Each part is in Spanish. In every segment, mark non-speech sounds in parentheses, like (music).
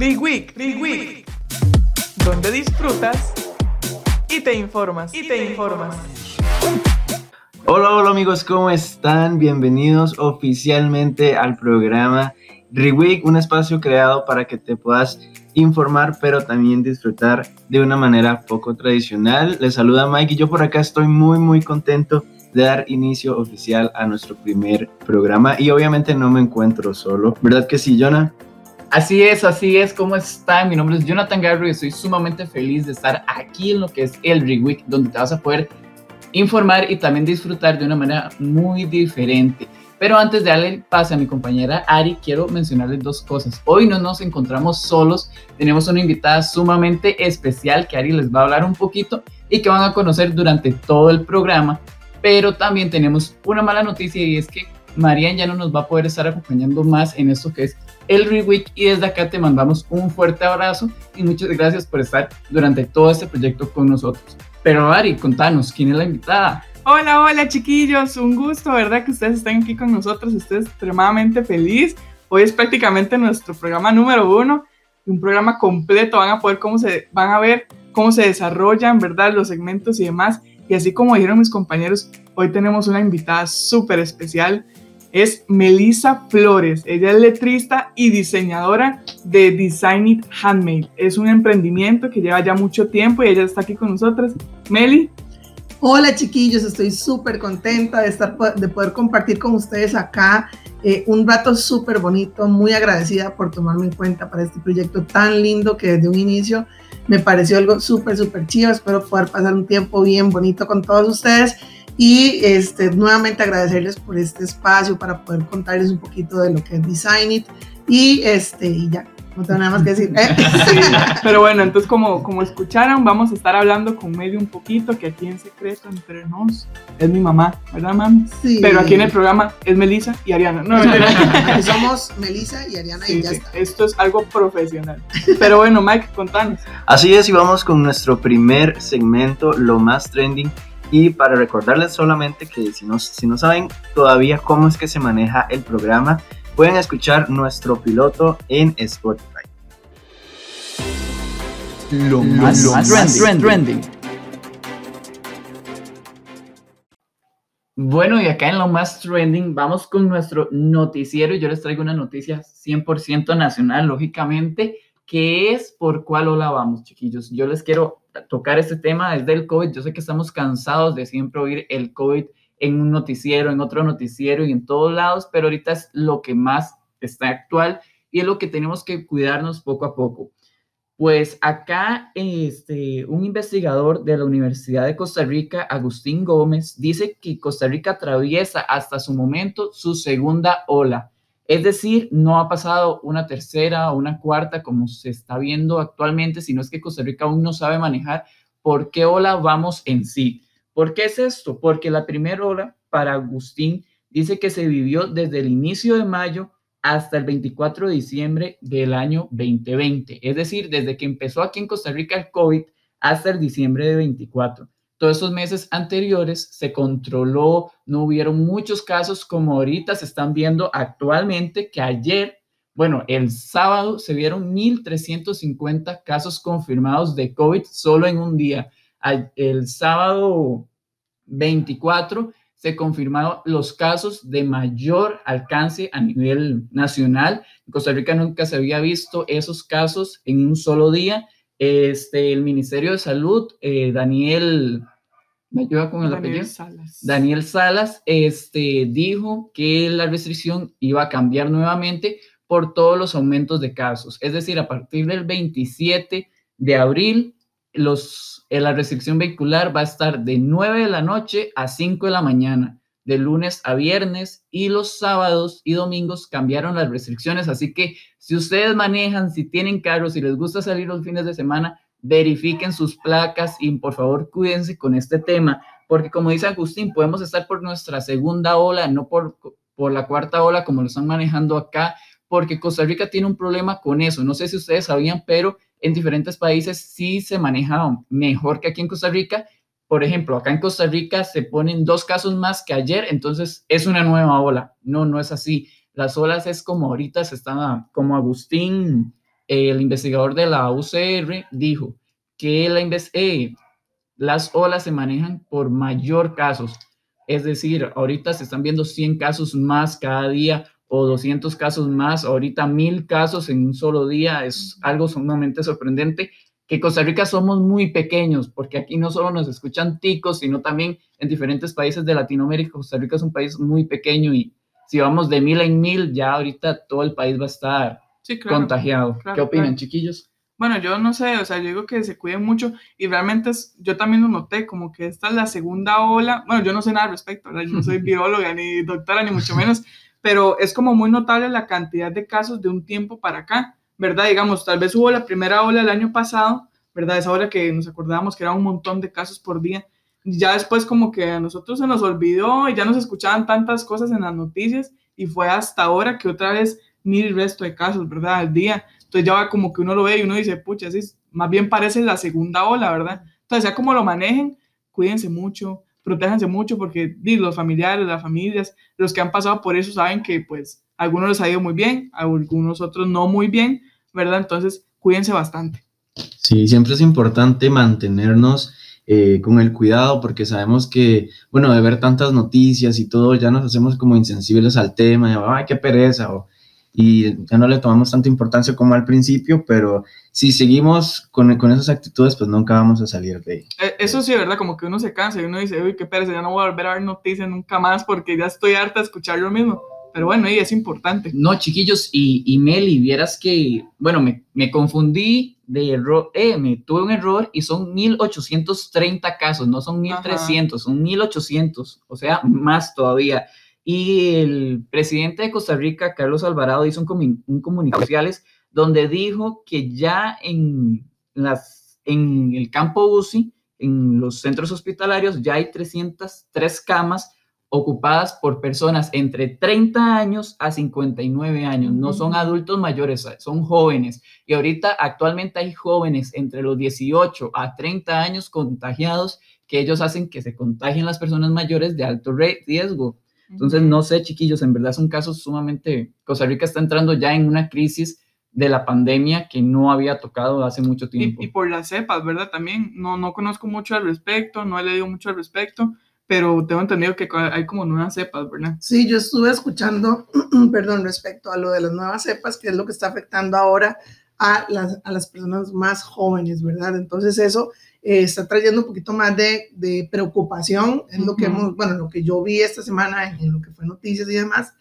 Week, Week, donde disfrutas y te informas, y te informas. Hola, hola amigos, ¿cómo están? Bienvenidos oficialmente al programa Reweek, un espacio creado para que te puedas informar, pero también disfrutar de una manera poco tradicional. Les saluda Mike y yo por acá estoy muy, muy contento de dar inicio oficial a nuestro primer programa y obviamente no me encuentro solo, ¿verdad que sí, Jonah? Así es, así es. ¿Cómo están? Mi nombre es Jonathan Garro y estoy sumamente feliz de estar aquí en lo que es el Week, donde te vas a poder informar y también disfrutar de una manera muy diferente. Pero antes de darle pase a mi compañera Ari, quiero mencionarles dos cosas. Hoy no nos encontramos solos, tenemos una invitada sumamente especial que Ari les va a hablar un poquito y que van a conocer durante todo el programa. Pero también tenemos una mala noticia y es que Marian ya no nos va a poder estar acompañando más en esto que es el Reweek y desde acá te mandamos un fuerte abrazo y muchas gracias por estar durante todo este proyecto con nosotros. Pero Ari, contanos, ¿quién es la invitada? Hola, hola chiquillos, un gusto, ¿verdad? Que ustedes estén aquí con nosotros, estoy extremadamente feliz. Hoy es prácticamente nuestro programa número uno, un programa completo, van a poder cómo se, van a ver cómo se desarrollan, ¿verdad? Los segmentos y demás. Y así como dijeron mis compañeros, hoy tenemos una invitada súper especial es Melissa Flores. Ella es letrista y diseñadora de Design It Handmade. Es un emprendimiento que lleva ya mucho tiempo y ella está aquí con nosotros. Meli. Hola chiquillos, estoy súper contenta de, estar, de poder compartir con ustedes acá eh, un rato súper bonito, muy agradecida por tomarme en cuenta para este proyecto tan lindo que desde un inicio me pareció algo súper, súper chido. Espero poder pasar un tiempo bien bonito con todos ustedes y este, nuevamente agradecerles por este espacio para poder contarles un poquito de lo que es Design It. Y, este, y ya, no tengo nada más que decir. (laughs) pero bueno, entonces como, como escucharon, vamos a estar hablando con medio un poquito, que aquí en secreto entre nos es mi mamá, ¿verdad, mami? Sí. Pero aquí en el programa es Melissa y Ariana. No, (laughs) somos Melissa y Ariana y ya está. Esto es algo profesional. Pero bueno, Mike, contanos. Así es, y vamos con nuestro primer segmento, lo más trending y para recordarles solamente que si no, si no saben todavía cómo es que se maneja el programa, pueden escuchar nuestro piloto en Spotify. Lo más, trending. Bueno, y acá en lo más trending vamos con nuestro noticiero. Yo les traigo una noticia 100% nacional, lógicamente, que es por cuál ola vamos, chiquillos. Yo les quiero tocar este tema desde el COVID. Yo sé que estamos cansados de siempre oír el COVID en un noticiero, en otro noticiero y en todos lados, pero ahorita es lo que más está actual y es lo que tenemos que cuidarnos poco a poco. Pues acá este, un investigador de la Universidad de Costa Rica, Agustín Gómez, dice que Costa Rica atraviesa hasta su momento su segunda ola es decir, no ha pasado una tercera o una cuarta como se está viendo actualmente, sino es que Costa Rica aún no sabe manejar por qué ola vamos en sí. ¿Por qué es esto? Porque la primera ola para Agustín dice que se vivió desde el inicio de mayo hasta el 24 de diciembre del año 2020, es decir, desde que empezó aquí en Costa Rica el COVID hasta el diciembre de 24 todos esos meses anteriores se controló, no hubieron muchos casos como ahorita se están viendo actualmente, que ayer, bueno, el sábado se vieron 1.350 casos confirmados de COVID solo en un día. El sábado 24 se confirmaron los casos de mayor alcance a nivel nacional. En Costa Rica nunca se había visto esos casos en un solo día este, el Ministerio de Salud, eh, Daniel, ¿me ayuda con el Daniel apellido? Salas. Daniel Salas, este, dijo que la restricción iba a cambiar nuevamente por todos los aumentos de casos. Es decir, a partir del 27 de abril, los, eh, la restricción vehicular va a estar de 9 de la noche a 5 de la mañana de lunes a viernes y los sábados y domingos cambiaron las restricciones. Así que si ustedes manejan, si tienen carros, si les gusta salir los fines de semana, verifiquen sus placas y por favor cuídense con este tema, porque como dice Agustín, podemos estar por nuestra segunda ola, no por, por la cuarta ola como lo están manejando acá, porque Costa Rica tiene un problema con eso. No sé si ustedes sabían, pero en diferentes países sí se maneja mejor que aquí en Costa Rica por ejemplo, acá en Costa Rica se ponen dos casos más que ayer, entonces es una nueva ola. No, no es así. Las olas es como ahorita se está, como Agustín el investigador de la UCR dijo que la eh, las olas se manejan por mayor casos. Es decir, ahorita se están viendo 100 casos más cada día o 200 casos más, ahorita 1000 casos en un solo día. Es algo sumamente sorprendente que Costa Rica somos muy pequeños, porque aquí no solo nos escuchan ticos, sino también en diferentes países de Latinoamérica. Costa Rica es un país muy pequeño y si vamos de mil en mil, ya ahorita todo el país va a estar contagiado. ¿Qué opinan, chiquillos? Bueno, yo no sé, o sea, yo digo que se cuiden mucho y realmente yo también lo noté, como que esta es la segunda ola. Bueno, yo no sé nada al respecto, ¿verdad? yo no soy (laughs) bióloga ni doctora, ni mucho menos, pero es como muy notable la cantidad de casos de un tiempo para acá ¿verdad? Digamos, tal vez hubo la primera ola el año pasado, ¿verdad? Esa ola que nos acordábamos que era un montón de casos por día. Ya después como que a nosotros se nos olvidó y ya nos escuchaban tantas cosas en las noticias y fue hasta ahora que otra vez mil el resto de casos, ¿verdad? Al día. Entonces ya va como que uno lo ve y uno dice, pucha, así más bien parece la segunda ola, ¿verdad? Entonces ya como lo manejen, cuídense mucho, protéjanse mucho porque los familiares, las familias, los que han pasado por eso saben que pues a algunos les ha ido muy bien, a algunos otros no muy bien, ¿verdad? Entonces, cuídense bastante. Sí, siempre es importante mantenernos eh, con el cuidado porque sabemos que, bueno, de ver tantas noticias y todo, ya nos hacemos como insensibles al tema, ay, qué pereza, o, y ya no le tomamos tanta importancia como al principio, pero si seguimos con, con esas actitudes, pues nunca vamos a salir de ahí. Eh, eso sí, ¿verdad? Como que uno se cansa y uno dice, uy, qué pereza, ya no voy a volver a ver noticias nunca más porque ya estoy harta de escuchar lo mismo. Pero bueno, y es importante. No, chiquillos, y, y Meli, vieras que, bueno, me, me confundí de error, eh, me tuve un error y son 1830 casos, no son 1300, son 1800, o sea, más todavía. Y el presidente de Costa Rica, Carlos Alvarado, hizo un, un comunicado sociales donde dijo que ya en, las, en el campo UCI, en los centros hospitalarios, ya hay 303 camas ocupadas por personas entre 30 años a 59 años. No son adultos mayores, son jóvenes. Y ahorita actualmente hay jóvenes entre los 18 a 30 años contagiados que ellos hacen que se contagien las personas mayores de alto riesgo. Entonces, no sé, chiquillos, en verdad son casos sumamente... Costa Rica está entrando ya en una crisis de la pandemia que no había tocado hace mucho tiempo. Y, por las cepas, ¿verdad? También no, no conozco mucho al respecto, no he leído mucho al respecto, pero tengo entendido que hay como nuevas cepas, ¿verdad? Sí, yo estuve escuchando, (clears throat) perdón, respecto a lo de las nuevas cepas, que es lo que está afectando ahora a las, a las personas más jóvenes, ¿verdad? Entonces eso eh, está trayendo un poquito más de, de preocupación, es lo que hemos, bueno, lo que yo vi esta semana en, lo que fue noticias y demás,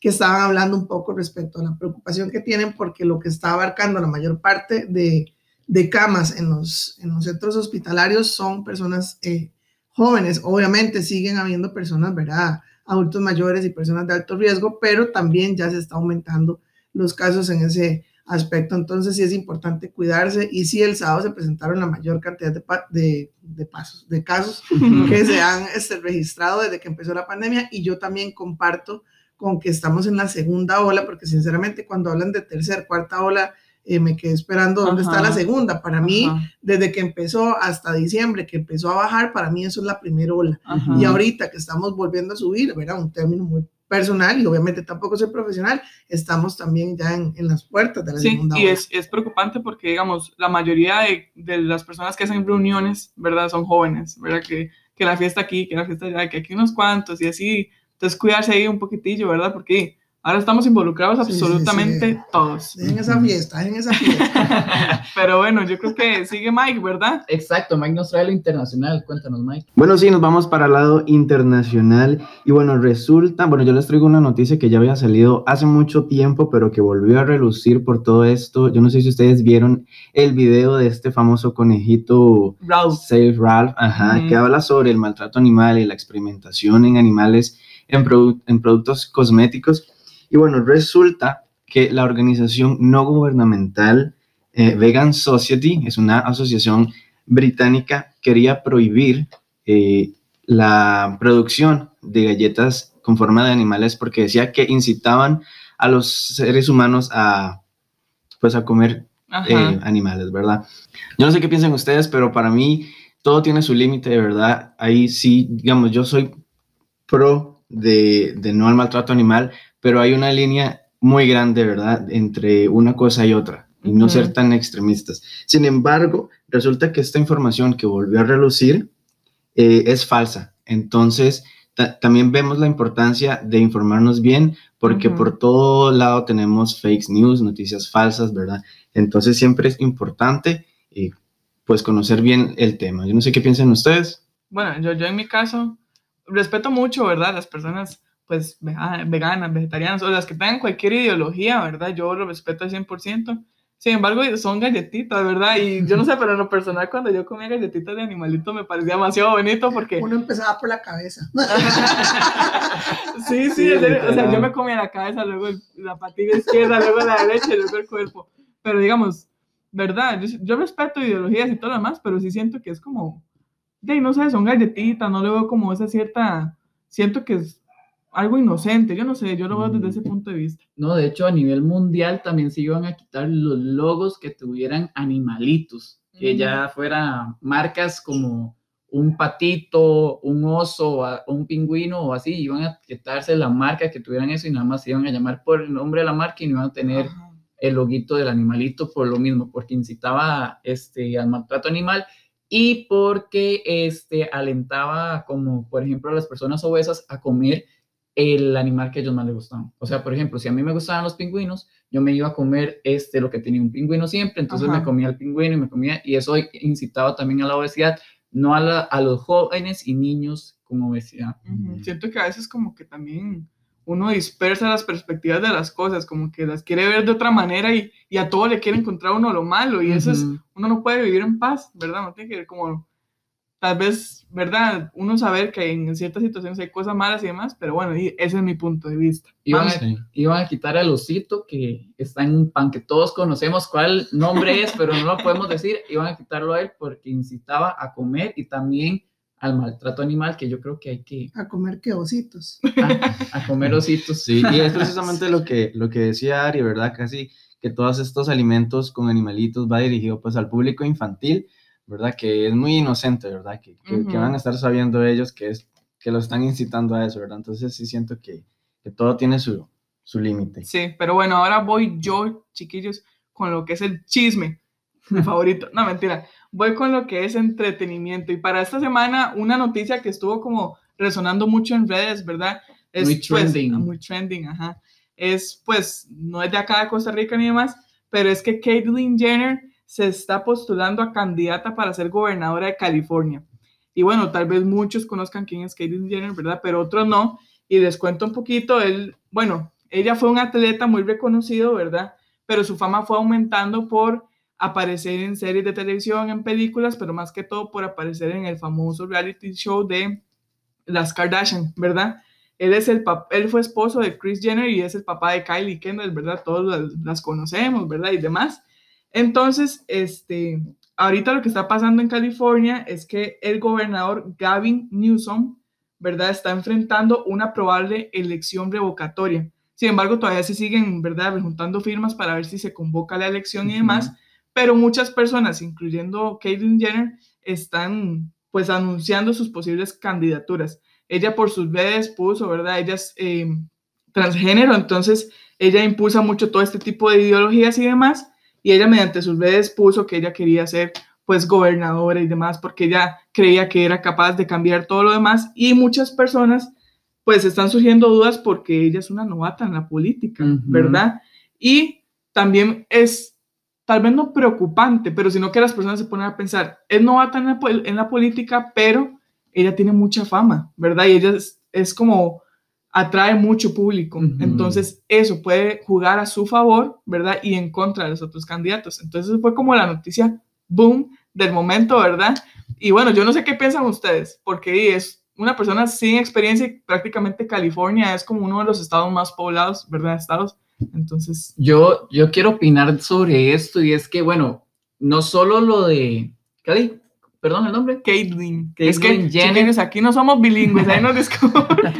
que estaban hablando un poco respecto a la preocupación que tienen porque lo que está abarcando la mayor parte de, de camas en los, en los centros hospitalarios son personas eh, jóvenes. Obviamente siguen habiendo personas, ¿verdad? Adultos mayores y personas de alto riesgo, pero también ya se está aumentando los casos en ese aspecto. Entonces sí es importante cuidarse y sí el sábado se presentaron la mayor cantidad de, de, pasos, de casos que se han este, registrado desde que empezó la pandemia y yo también comparto con que estamos en la segunda ola, porque sinceramente cuando hablan de tercera, cuarta ola, eh, me quedé esperando dónde está la segunda. Para mí, desde que empezó hasta diciembre, que empezó a bajar, para mí eso es la primera ola. Y ahorita que estamos volviendo a subir, ¿verdad? Un término muy personal y obviamente tampoco soy profesional, estamos también ya en, en las puertas de la sí, segunda y es, es, preocupante porque, digamos, la mayoría de, de, las personas que hacen reuniones, ¿verdad? Son jóvenes, ¿verdad? Que, que la fiesta aquí, que la fiesta allá, que aquí unos cuantos y así. Entonces, cuidarse ahí un poquitillo, ¿verdad? Porque Ahora estamos involucrados absolutamente todos. En esa fiesta, en esa fiesta. (laughs) Pero bueno, yo creo que sigue Mike, ¿verdad? Exacto, Mike nos trae lo internacional. Cuéntanos, Mike. Bueno, sí, nos vamos para el lado internacional. Y bueno, resulta, bueno, yo les traigo una noticia que ya había salido hace mucho tiempo, pero que volvió a relucir por todo esto. Yo no sé si ustedes vieron el video de este famoso conejito Ralph. Save Ralph, ajá, que habla sobre el maltrato animal y la experimentación en animales en, en productos cosméticos. Y bueno, resulta que la organización no gubernamental eh, Vegan Society, es una asociación británica, quería prohibir eh, la producción de galletas con forma de animales porque decía que incitaban a los seres humanos a, pues, a comer eh, animales, ¿verdad? Yo no sé qué piensan ustedes, pero para mí todo tiene su límite, de verdad. Ahí sí, digamos, yo soy pro de, de no al maltrato animal, pero hay una línea muy grande, ¿verdad?, entre una cosa y otra. y no ser tan extremistas. Sin embargo, resulta que esta información que volvió a relucir eh, es falsa. Entonces, ta- también vemos la importancia de informarnos bien, porque por todo lado tenemos fake news, noticias falsas, ¿verdad? Entonces, siempre es importante, eh, pues, conocer bien el tema. Yo no sé qué piensan ustedes. Bueno, yo, yo en mi caso respeto mucho, ¿verdad? Las personas, pues, vega- veganas, vegetarianas o las que tengan cualquier ideología, ¿verdad? Yo lo respeto al 100%. Sin embargo, son galletitas, ¿verdad? Y yo no sé, pero en lo personal, cuando yo comía galletitas de animalito me parecía demasiado bonito porque... Uno empezaba por la cabeza. (laughs) Sí, sí, Sí, o sea, yo me comía la cabeza, luego el- la patilla izquierda, luego la derecha y luego el cuerpo. Pero digamos, ¿verdad? Yo, yo respeto ideologías y todo lo demás, pero sí siento que es como, de, no sé, son galletitas, no le veo como esa cierta, siento que es algo inocente, yo no sé, yo lo veo desde ese punto de vista. No, de hecho, a nivel mundial también se iban a quitar los logos que tuvieran animalitos, que Ujú. ya fuera marcas como un patito, un oso, un pingüino o así, iban a quitarse la marca que tuvieran eso y nada más se iban a llamar por el nombre de la marca y no iban a tener Ajá. el loguito del animalito por lo mismo, porque incitaba este, al maltrato animal y porque este, alentaba, como por ejemplo a las personas obesas, a comer el animal que a ellos más les gustaban. O sea, por ejemplo, si a mí me gustaban los pingüinos, yo me iba a comer este, lo que tenía un pingüino siempre, entonces Ajá. me comía el pingüino y me comía, y eso incitaba también a la obesidad, no a, la- a los jóvenes y niños con obesidad. Ujú. Siento que a veces como que también uno dispersa las perspectivas de las cosas, como que las quiere ver de otra manera y, y a todo le quiere encontrar uno lo malo y eso es, uno no puede vivir en paz, ¿verdad? No tiene que ver como, tal vez, ¿verdad? Uno saber que en ciertas situaciones hay cosas malas y demás, pero bueno, ese es mi punto de vista. Iban, a, Sí. iban a quitar al osito que está en un pan que todos conocemos cuál nombre es, pero no lo podemos decir. Iban a quitarlo a él porque incitaba a comer y también al maltrato animal, que yo creo que hay que A comer que ositos. a, a comer ositos. Sí, y es precisamente lo que, lo que decía Ari, ¿verdad? Casi que todos estos alimentos con animalitos va dirigido pues al público infantil, ¿verdad? Que es muy inocente, ¿verdad? Que, que, que Ujú. van a estar sabiendo ellos que, es, que lo están incitando a eso, ¿verdad? Entonces sí siento que, que todo tiene su, su límite. Sí, pero bueno, ahora voy yo, chiquillos, con lo que es el chisme, mi (laughs) favorito. No, mentira. Voy con lo que es entretenimiento. Y para esta semana, una noticia que estuvo como resonando mucho en redes, ¿verdad? Es, Muy pues, trending. muy trending, ajá. Es, pues, no es de acá de Costa Rica ni demás, pero es que Caitlyn Jenner se está postulando a candidata para ser gobernadora de California. Y bueno, tal vez muchos conozcan quién es Caitlyn Jenner, ¿verdad? Pero otros no. Y les cuento un poquito, él, bueno, ella fue un atleta muy reconocido, ¿verdad? Pero su fama fue aumentando por aparecer en series de televisión, en películas, pero más que todo por aparecer en el famoso reality show de las Kardashian, ¿verdad? Él, es el él fue esposo de Kris Jenner y es el papá de Kylie Kendall, ¿verdad? Todos las, las conocemos, ¿verdad? Y demás. Entonces, este, ahorita lo que está pasando en California es que el gobernador Gavin Newsom, ¿verdad? Está enfrentando una probable elección revocatoria. Sin embargo, todavía se siguen, ¿verdad? Juntando firmas para ver si se convoca la elección y demás. Pero muchas personas, incluyendo Caitlyn Jenner, están pues anunciando sus posibles candidaturas. Ella por sus redes puso, ¿verdad? Ella es eh, transgénero, entonces ella impulsa mucho todo este tipo de ideologías y demás. Y ella mediante sus redes puso que ella quería ser pues gobernadora y demás, porque ella creía que era capaz de cambiar todo lo demás. Y muchas personas pues están surgiendo dudas porque ella es una novata en la política. ¿verdad? Y también es tal vez no preocupante, pero sino que las personas se ponen a pensar, es novata en la, en la política, pero ella tiene mucha fama, ¿verdad? Y ella es, es como atrae mucho público. Ujú. Entonces, eso puede jugar a su favor, ¿verdad? Y en contra de los otros candidatos. Entonces, fue como la noticia boom del momento, ¿verdad? Y bueno, yo no sé qué piensan ustedes, porque es una persona sin experiencia y prácticamente California es como uno de los estados más poblados, ¿verdad? Estados. Entonces, Yo, yo quiero opinar sobre esto y es que, bueno, no solo lo de... ¿Qué? Perdón el nombre. Caitlyn. Es que, Jenner. aquí no somos bilingües, ahí nos (laughs) disculpan.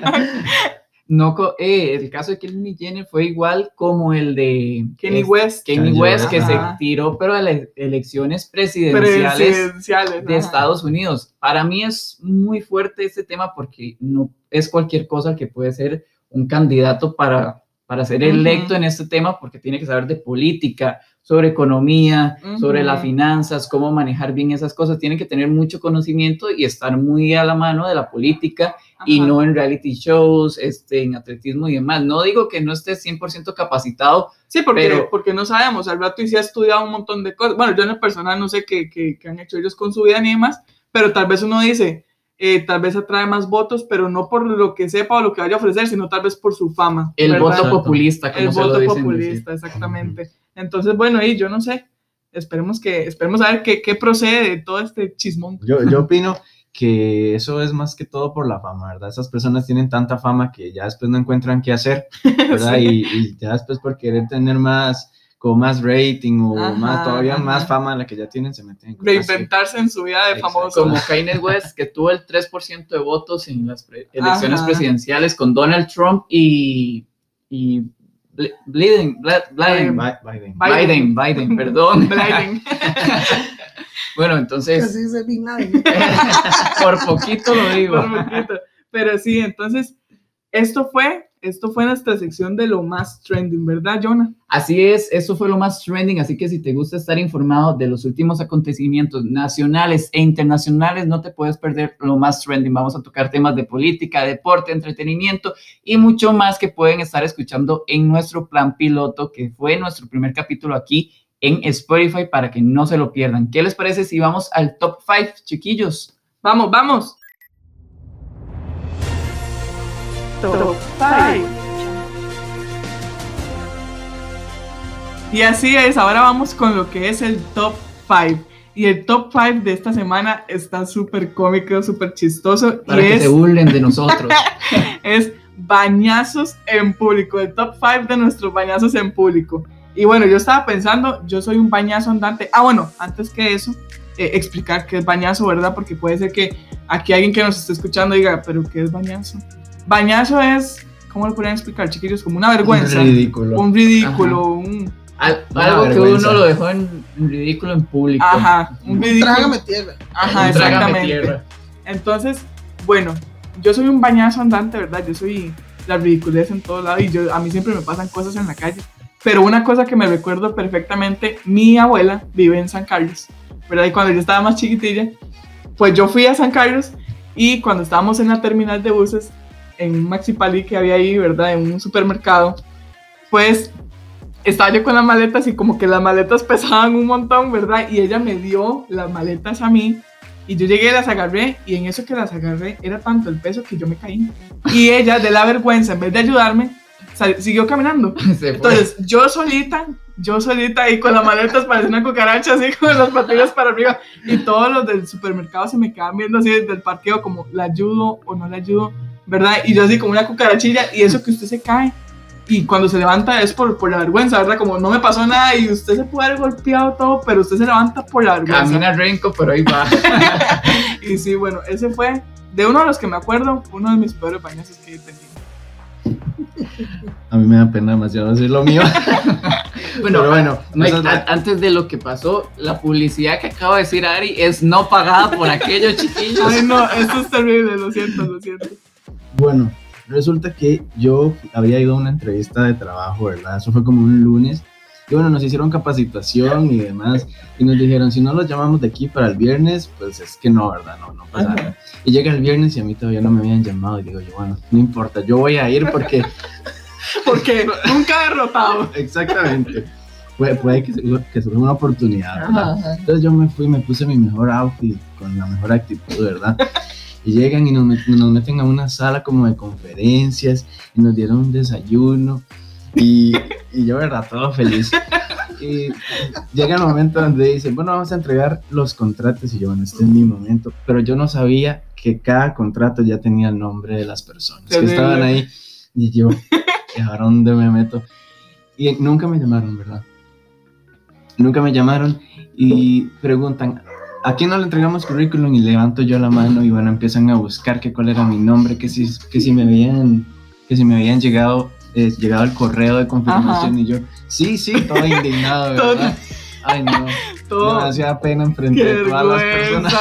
No, co- eh, el caso de Kenny Jenner fue igual como el de Kenny es- West. Kenny Kanye West, que se tiró, pero a las elecciones presidenciales Presidenciales. de ajá. Estados Unidos. Para mí es muy fuerte este tema porque no es cualquier cosa que puede ser un candidato para, para ser electo en este tema porque tiene que saber de política, sobre economía, sobre las finanzas, cómo manejar bien esas cosas. Tienen que tener mucho conocimiento y estar muy a la mano de la política y no en reality shows, este, en atletismo y demás. No digo que no estés 100% capacitado, Sí, porque, Pero- porque no sabemos, al rato y sí ha estudiado un montón de cosas. Bueno, yo en lo personal no sé qué, qué- qué han hecho ellos con su vida ni demás, pero tal vez uno dice, eh, tal vez atrae más votos, pero no por lo que sepa o lo que vaya a ofrecer, sino tal vez por su fama. el ¿verdad? voto populista, como El se lo voto dicen populista, exactamente. Entonces, bueno, y yo no sé, esperemos que, esperemos a ver qué, qué procede de todo este chismón. Yo, yo opino que eso es más que todo por la fama, ¿verdad? Esas personas tienen tanta fama que ya después no encuentran qué hacer, (laughs) ¿verdad? Sí. Y, y ya después por querer tener más, como más rating o Ajá, más, todavía ajá. más fama de la que ya tienen, se meten en así. Reinventarse en su vida de Exacto. famoso. Como Kanye West, que tuvo el 3% de votos en las pre- elecciones Ajá. presidenciales con Donald Trump y, y Biden, Bla- Biden, Bi- Biden. Biden, Biden, (laughs) perdón. Biden. (laughs) Bueno, entonces, Así Laden. (laughs) por poquito lo digo. Por poquito. Pero sí, entonces, esto fue, esto fue nuestra sección de lo más trending, ¿verdad, Jonah? Así es, eso fue lo más trending, así que si te gusta estar informado de los últimos acontecimientos nacionales e internacionales, no te puedes perder lo más trending. Vamos a tocar temas de política, deporte, entretenimiento y mucho más que pueden estar escuchando en nuestro plan piloto, que fue nuestro primer capítulo aquí en Spotify para que no se lo pierdan. ¿Qué les parece si vamos al top 5, chiquillos? Vamos, vamos. Top five. Y así es, ahora vamos con lo que es el top 5. Y el top 5 de esta semana está súper cómico, súper chistoso. Para y que es, se burlen de nosotros. (laughs) es bañazos en público. El top 5 de nuestros bañazos en público. Y bueno, yo estaba pensando, yo soy un bañazo andante. Ah, bueno, antes que eso, eh, explicar qué es bañazo, ¿verdad? Porque puede ser que aquí alguien que nos esté escuchando diga, pero ¿qué es bañazo? Bañazo es, ¿cómo lo podrían explicar, chiquillos? Como una vergüenza. Un ridículo. Un ridículo, un... Al- algo que uno lo dejó en, ridículo en público. Ajá, un ridículo. Trágame tierra. Ajá, Un trágame exactamente. tierra. Entonces, bueno, yo soy un bañazo andante, ¿verdad? Yo soy la ridiculez en todo lado y yo, a mí siempre me pasan cosas en la calle. Pero una cosa que me recuerdo perfectamente, mi abuela vive en San Carlos, ¿verdad? Y cuando yo estaba más chiquitilla, pues yo fui a San Carlos y cuando estábamos en la terminal de buses, en un Maxi Pali que había ahí, ¿verdad? En un supermercado, pues estaba yo con las maletas y como que las maletas (laughs) pesaban un montón, ¿verdad? Y ella me dio las maletas a mí y yo llegué y las agarré y en eso que las agarré era tanto el peso que yo me caí. Y ella de la vergüenza, en vez de ayudarme, siguió caminando. (laughs) Entonces yo solita, yo solita ahí con las maletas parecía una cucaracha así con las patillas para arriba y todos los del supermercado se me quedaban viendo así desde el parqueo como la ayudo o no la ayudo, ¿verdad? Y yo así como una cucarachilla y eso que usted se cae y cuando se levanta es por, por la vergüenza, ¿verdad? Como no me pasó nada y usted se puede haber golpeado todo, pero usted se levanta por la vergüenza. Camina renco, pero ahí va. (laughs) Y sí, bueno, ese fue de uno de los que me acuerdo, uno de mis peores bañazos que he tenido. A mí me da pena demasiado decir lo mío. (laughs) Bueno, Pero bueno, Mike, antes de lo que pasó, la publicidad que acaba de decir Ari es no pagada por aquellos chiquillos. Ay, no, esto es terrible, lo siento, lo siento. Bueno, resulta que yo había ido a una entrevista de trabajo, ¿verdad? Eso fue como un lunes. Y bueno, nos hicieron capacitación y demás. Y nos dijeron, si no los llamamos de aquí para el viernes, pues es que no, ¿verdad? No, no pasa nada. Y llega el viernes y a mí todavía no me habían llamado. Y digo yo, bueno, no importa, yo voy a ir porque (laughs) (laughs) Porque nunca he derrotado. exactamente. Puede, puede que, se- que surja una oportunidad, ¿verdad? Ajá. Entonces yo me fui, me puse mi mejor outfit, con la mejor actitud, ¿verdad? Y llegan y nos, met- nos meten a una sala como de conferencias y nos dieron un desayuno y, y yo, ¿verdad? Todo feliz. Y llega el momento donde dicen, bueno, vamos a entregar los contratos y yo, bueno, este es mi momento, pero yo no sabía que cada contrato ya tenía el nombre de las personas que estaban ahí y yo, ¿y ahora dónde me meto? Y nunca me llamaron, ¿verdad? Nunca me llamaron y preguntan, ¿a quién no le entregamos currículum? Y levanto yo la mano y bueno, empiezan a buscar que cuál era mi nombre, que si, que si me habían, que si me habían llegado, eh, llegado el correo de confirmación Ajá. y yo, sí, sí, todo indignado, (laughs) ¿verdad? Ay, no, (laughs) Todo. demasiada pena enfrente Qué de todas las personas.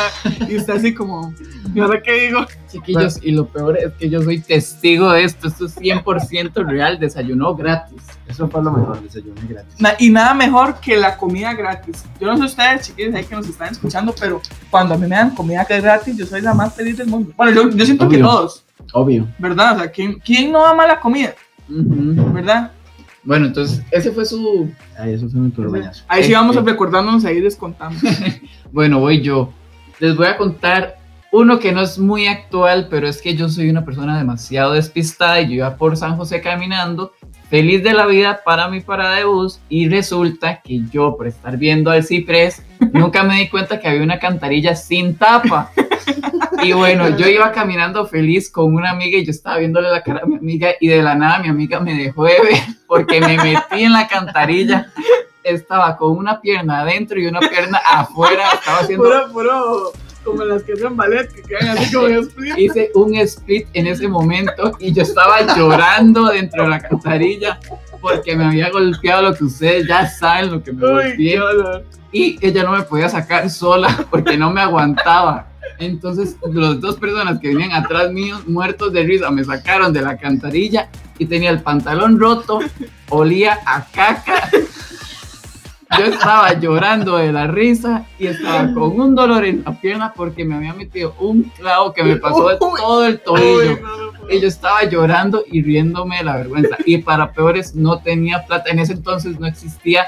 Y usted así como, ¿Y ahora qué digo? Chiquillos, y lo peor es que yo soy testigo de esto. Esto es 100% real. Desayunó gratis. Eso fue lo mejor, desayuno gratis. Na- y nada mejor que la comida gratis. Yo no sé ustedes, chiquillos, ahí que nos están escuchando, pero cuando a mí me dan comida que es gratis, yo soy la más feliz del mundo. Bueno, yo, yo siento que todos, Obvio. ¿verdad? O sea, ¿quién, quién no ama la comida? ¿Verdad? Bueno, entonces, ese fue su. Ay, eso fue mi. Ahí sí Este. vamos recordándonos, ahí les contamos. (laughs) Bueno, voy yo. Les voy a contar uno que no es muy actual, pero es que yo soy una persona demasiado despistada y yo iba por San José caminando, feliz de la vida para mi parada de bus y resulta que yo por estar viendo al ciprés (laughs) nunca me di cuenta que había una cantarilla sin tapa. Y bueno, yo iba caminando feliz con una amiga y yo estaba viéndole la cara a mi amiga y de la nada mi amiga me dejó de ver porque me metí en la cantarilla. Estaba con una pierna adentro y una pierna afuera. Estaba haciendo Puro, puro, como las que hacen ballet, que quedan así como (laughs) split. hice un split en ese momento y yo estaba llorando dentro de la cantarilla porque me había golpeado lo que ustedes ya saben lo que me golpeé y ella no me podía sacar sola porque no me aguantaba. Entonces, las dos personas que venían atrás míos, muertos de risa, me sacaron de la cantarilla y tenía el pantalón roto, olía a caca. Yo estaba llorando de la risa y estaba con un dolor en la pierna porque me había metido un clavo que me pasó de todo el tobillo. Y yo estaba llorando y riéndome de la vergüenza. Y para peores, no tenía plata. En ese entonces no existía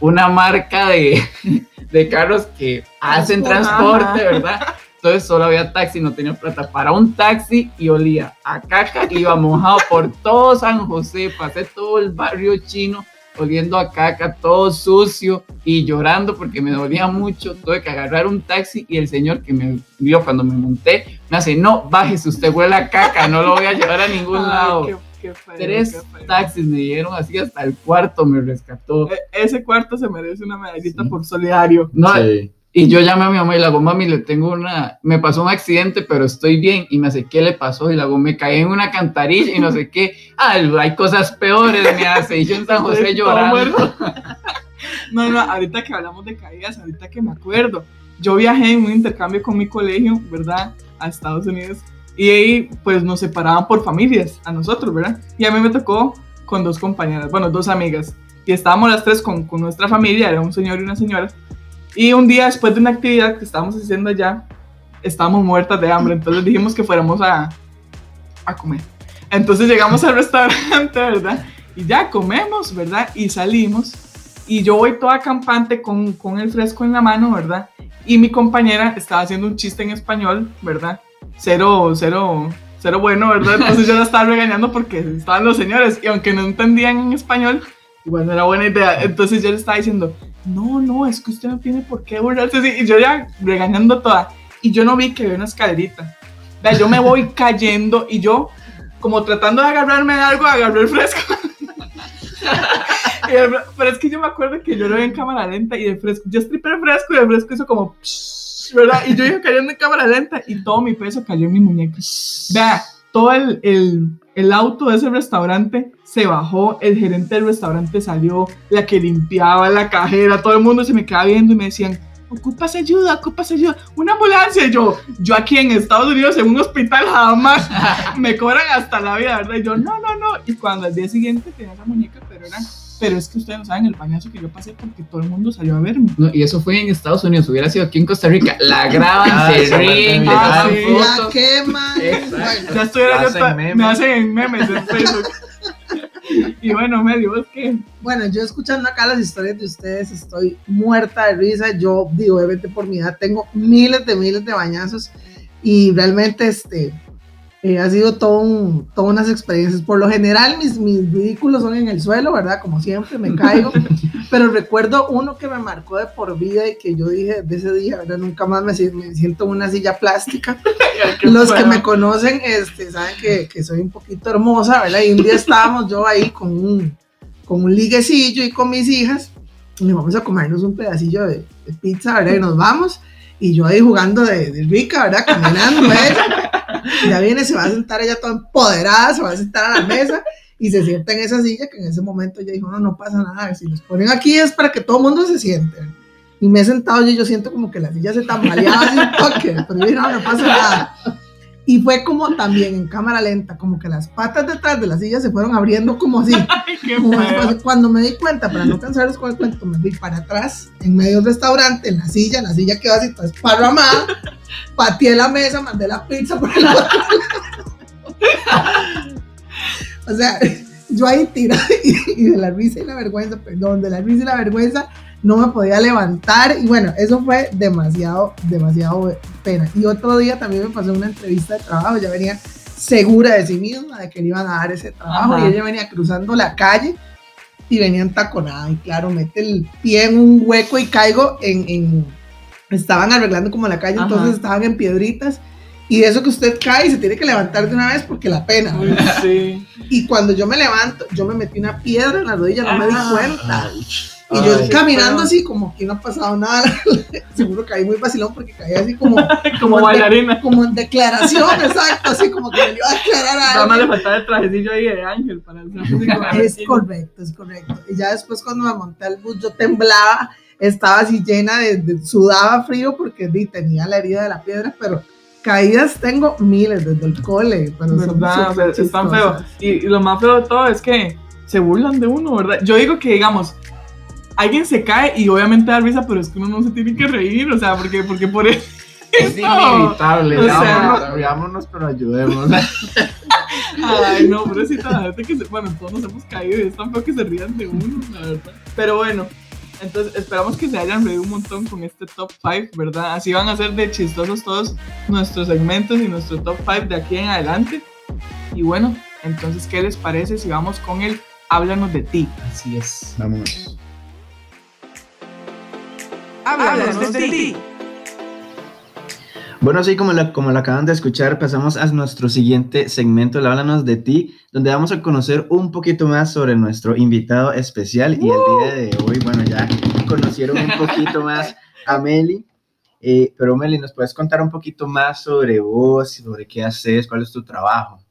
una marca de, (laughs) de carros que hacen Transporte, transporte, ¿verdad? Entonces solo había taxi, no tenía plata para un taxi y olía a caca. Iba mojado por todo San José, pasé todo el barrio chino oliendo a caca, todo sucio y llorando porque me dolía mucho. Tuve que agarrar un taxi y el señor que me vio cuando me monté me hace, no, bájese, usted huele a caca, no lo voy a llevar a ningún (laughs) Ay, lado. qué- qué feo, Tres qué taxis me dieron así hasta el cuarto me rescató. E- Ese cuarto se merece una medallita Sí. por solidario. No, Sí. Y yo llamé a mi mamá y le hago, mami, le tengo una, me pasó un accidente, pero estoy bien. Y me hace, ¿qué le pasó? Y le hago, me caí en una cantarilla y no sé qué. (laughs) Ah, hay cosas peores, me hace. Y yo en San José llorando. (laughs) No, no, ahorita que hablamos de caídas, ahorita que me acuerdo, yo viajé en un intercambio con mi colegio, ¿verdad? A Estados Unidos. Y ahí, pues, nos separaban por familias, a nosotros, ¿verdad? Y a mí me tocó con dos compañeras, bueno, dos amigas. Y estábamos las tres con, con nuestra familia, era un señor y una señora. Y un día, después de una actividad que estábamos haciendo allá, estábamos muertas de hambre, entonces dijimos que fuéramos a, a comer. Entonces llegamos al (laughs) restaurante, ¿verdad? Y ya comemos, ¿verdad? Y salimos. Y yo voy toda campante con, con el fresco en la mano, ¿verdad? Y mi compañera estaba haciendo un chiste en español, ¿verdad? Cero, cero, cero bueno, ¿verdad? Entonces yo la estaba regañando porque estaban los señores y aunque no entendían en español, igual no era buena idea. Entonces yo le estaba diciendo, no, no, es que usted no tiene por qué burlarse así. Y yo ya regañando toda. Y yo no vi que había una escalerita. Vea, yo me voy (laughs) cayendo y yo, como tratando de agarrarme de algo, agarré el fresco. (laughs) El pero es que yo me acuerdo que yo lo vi en cámara lenta y el fresco, yo estripé el fresco y el fresco hizo como, psh, ¿verdad? Y yo iba cayendo en cámara lenta y todo mi peso cayó en mi muñeca. Vea, todo el, el, el auto de ese restaurante se bajó, el gerente del restaurante salió, la que limpiaba, la cajera, todo el mundo se me quedaba viendo y me decían, ocupas ayuda, ocupas ayuda, una ambulancia. Y yo, yo aquí en Estados Unidos en un hospital jamás (laughs) me cobran hasta la vida, ¿verdad? Y yo, no, no, no. Y cuando al día siguiente tenía la muñeca, pero era, pero es que ustedes no saben el pañazo que yo pasé porque todo el mundo salió a verme. No, y eso fue en Estados Unidos, hubiera sido aquí en Costa Rica. La (laughs) graban, Ah, se ríen, Ah, sí. La fotos. quema. Exacto. Bueno, Ya estuviera me hacen en memes en Facebook. (laughs) y bueno, Meli, ¿vos qué? Bueno, yo escuchando acá las historias de ustedes estoy muerta de risa. Yo digo, obviamente por mi edad tengo miles de miles de bañazos y realmente este eh, ha sido todo un- todas unas experiencias. Por lo general mis, mis ridículos son en el suelo, ¿verdad? Como siempre me caigo. (laughs) Pero recuerdo uno que me marcó de por vida y que yo dije de ese día, ¿verdad? Nunca más me, me siento en una silla plástica. (laughs) Los que me conocen este, saben que, que soy un poquito hermosa, ¿verdad? Y un día estábamos yo ahí con un, con un liguecillo y con mis hijas y vamos a comernos un pedacillo de, de pizza, ¿verdad? Y nos vamos. Y yo ahí jugando de, de rica, ¿verdad? Caminando ella. Ya viene, se va a sentar ella toda empoderada, se va a sentar a la mesa y se sienta en esa silla que en ese momento ella dijo, no, no pasa nada, si nos ponen aquí es para que todo el mundo se siente. y me he sentado y yo siento como que la silla se tambaleaba un toque, pero yo dije, no, no pasa nada. Y fue como también en cámara lenta, como que las patas detrás de la silla se fueron abriendo como así. (laughs) Ay, qué Como después, cuando me di cuenta, para no cansarles con el cuento, me fui para atrás, en medio del restaurante, en la silla, la silla quedó así toda esparramada, pateé la mesa, mandé la pizza por el otro lado. (laughs) O sea, yo ahí tirada (laughs) y, y de la risa y la vergüenza, perdón, de la risa y la vergüenza, no me podía levantar y bueno, eso fue demasiado, demasiado pena. Y otro día también me pasó una entrevista de trabajo, ya venía segura de sí misma, de que le iban a dar ese trabajo Ajá. y ella venía cruzando la calle y venía entaconada y claro, mete el pie en un hueco y caigo en, en- estaban arreglando como la calle, Ajá. entonces estaban en piedritas y de eso que usted cae y se tiene que levantar de una vez porque la pena. Uy, sí. Y cuando yo me levanto, yo me metí una piedra en la rodilla, no me di Ah. cuenta. Y yo Ay, caminando feo. así como que no ha pasado nada. (laughs) Seguro caí muy vacilón porque caí así (laughs) como, Como en de- bailarina. como en declaración, exacto, así como que me iba a declarar a Nada más le faltaba el trajecillo ahí de ángel para hacer (laughs) como Es correcto, es correcto. Y ya después cuando me monté al bus yo temblaba, estaba así llena de, de- sudaba frío porque di, tenía la herida de la piedra, pero caídas tengo miles desde el cole, pero son ¿Verdad? O sea, están feos. Y, y lo más feo de todo es que se burlan de uno, ¿verdad? Yo digo que, digamos, alguien se cae y obviamente da risa, pero es que uno no se tiene que reír, o sea, porque, porque por eso. (laughs) Es inevitable. O sea, Riámonos, riámonos, pero ayudemos. (laughs) Ay, no, pobrecita la gente que se. Bueno, todos nos hemos caído y es tan feo que se rían de uno, la verdad. Pero bueno, entonces esperamos que se hayan reído un montón con este top 5, ¿verdad? Así van a ser de chistosos todos nuestros segmentos y nuestro top 5 de aquí en adelante. Y bueno, entonces, ¿qué les parece si vamos con el Háblanos de ti? Así es. Vamos. Háblanos de ti. Bueno, así como la, como la acaban de escuchar, pasamos a nuestro siguiente segmento, el Háblanos de ti, donde vamos a conocer un poquito más sobre nuestro invitado especial. Y el día de hoy, bueno, ya conocieron un poquito más a Meli. Eh, pero Meli, ¿nos puedes contar un poquito más sobre vos, sobre qué haces, cuál es tu trabajo?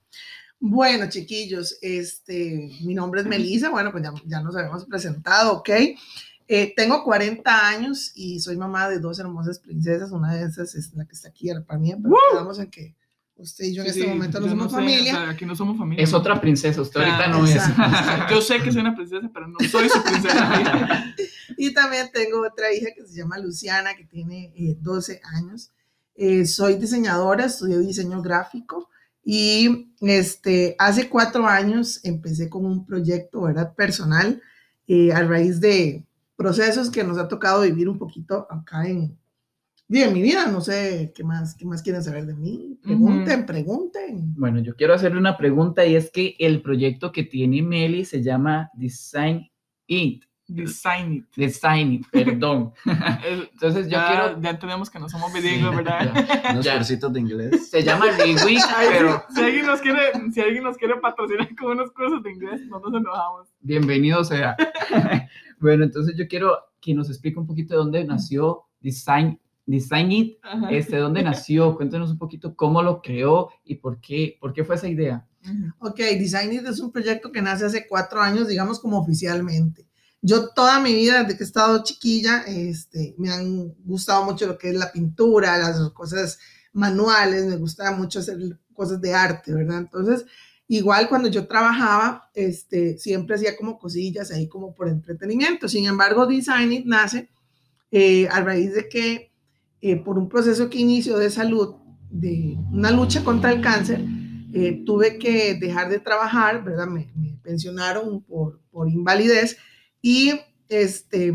Bueno, chiquillos, este, mi nombre es Melissa, bueno, pues ya, ya nos habíamos presentado, ¿ok? Eh, tengo 40 años y soy mamá de dos hermosas princesas, una de esas es la que está aquí a la par mía, pero quedamos en que usted y yo en Sí, este sí, momento no somos sé, familia. o sea, aquí no somos familia. Es ¿no? otra princesa, usted ahorita Ah, no es. exacto. Yo sé que soy una princesa, pero no soy su princesa. (laughs) Y también tengo otra hija que se llama Luciana, que tiene eh, 12 años. Eh, soy diseñadora, estudié diseño gráfico y este, hace cuatro años empecé con un proyecto ¿verdad? personal eh, a raíz de procesos que nos ha tocado vivir un poquito acá en, en mi vida. No sé qué más, qué más quieren saber de mí. Pregunten, pregunten. Bueno, yo quiero hacerle una pregunta y es que el proyecto que tiene Meli se llama Design It. Design it. Design It, perdón. (laughs) Entonces yo ya, quiero... ya entendemos que no somos bilingües, Sí, ¿verdad? (laughs) ya. Unos cursitos de inglés. Se llama (laughs) sí, pero si, alguien nos quiere, si alguien nos quiere patrocinar con unos cursos de inglés, no nos enojamos. bienvenido sea. Bueno, entonces yo quiero que nos explique un poquito de dónde nació Design, Design It, Ajá. este, dónde (laughs) nació, cuéntenos un poquito cómo lo creó y por qué, por qué fue esa idea. Ok, Design It es un proyecto que nace hace cuatro años, digamos como oficialmente. Yo toda mi vida, desde que he estado chiquilla, este, me han gustado mucho lo que es la pintura, las cosas manuales, me gustaba mucho hacer cosas de arte, ¿verdad? Entonces, igual cuando yo trabajaba, este, siempre hacía como cosillas ahí como por entretenimiento. Sin embargo, Design It nace eh, a raíz de que eh, por un proceso que inició de salud, de una lucha contra el cáncer, eh, tuve que dejar de trabajar, ¿verdad? Me, me pensionaron por, por invalidez y este,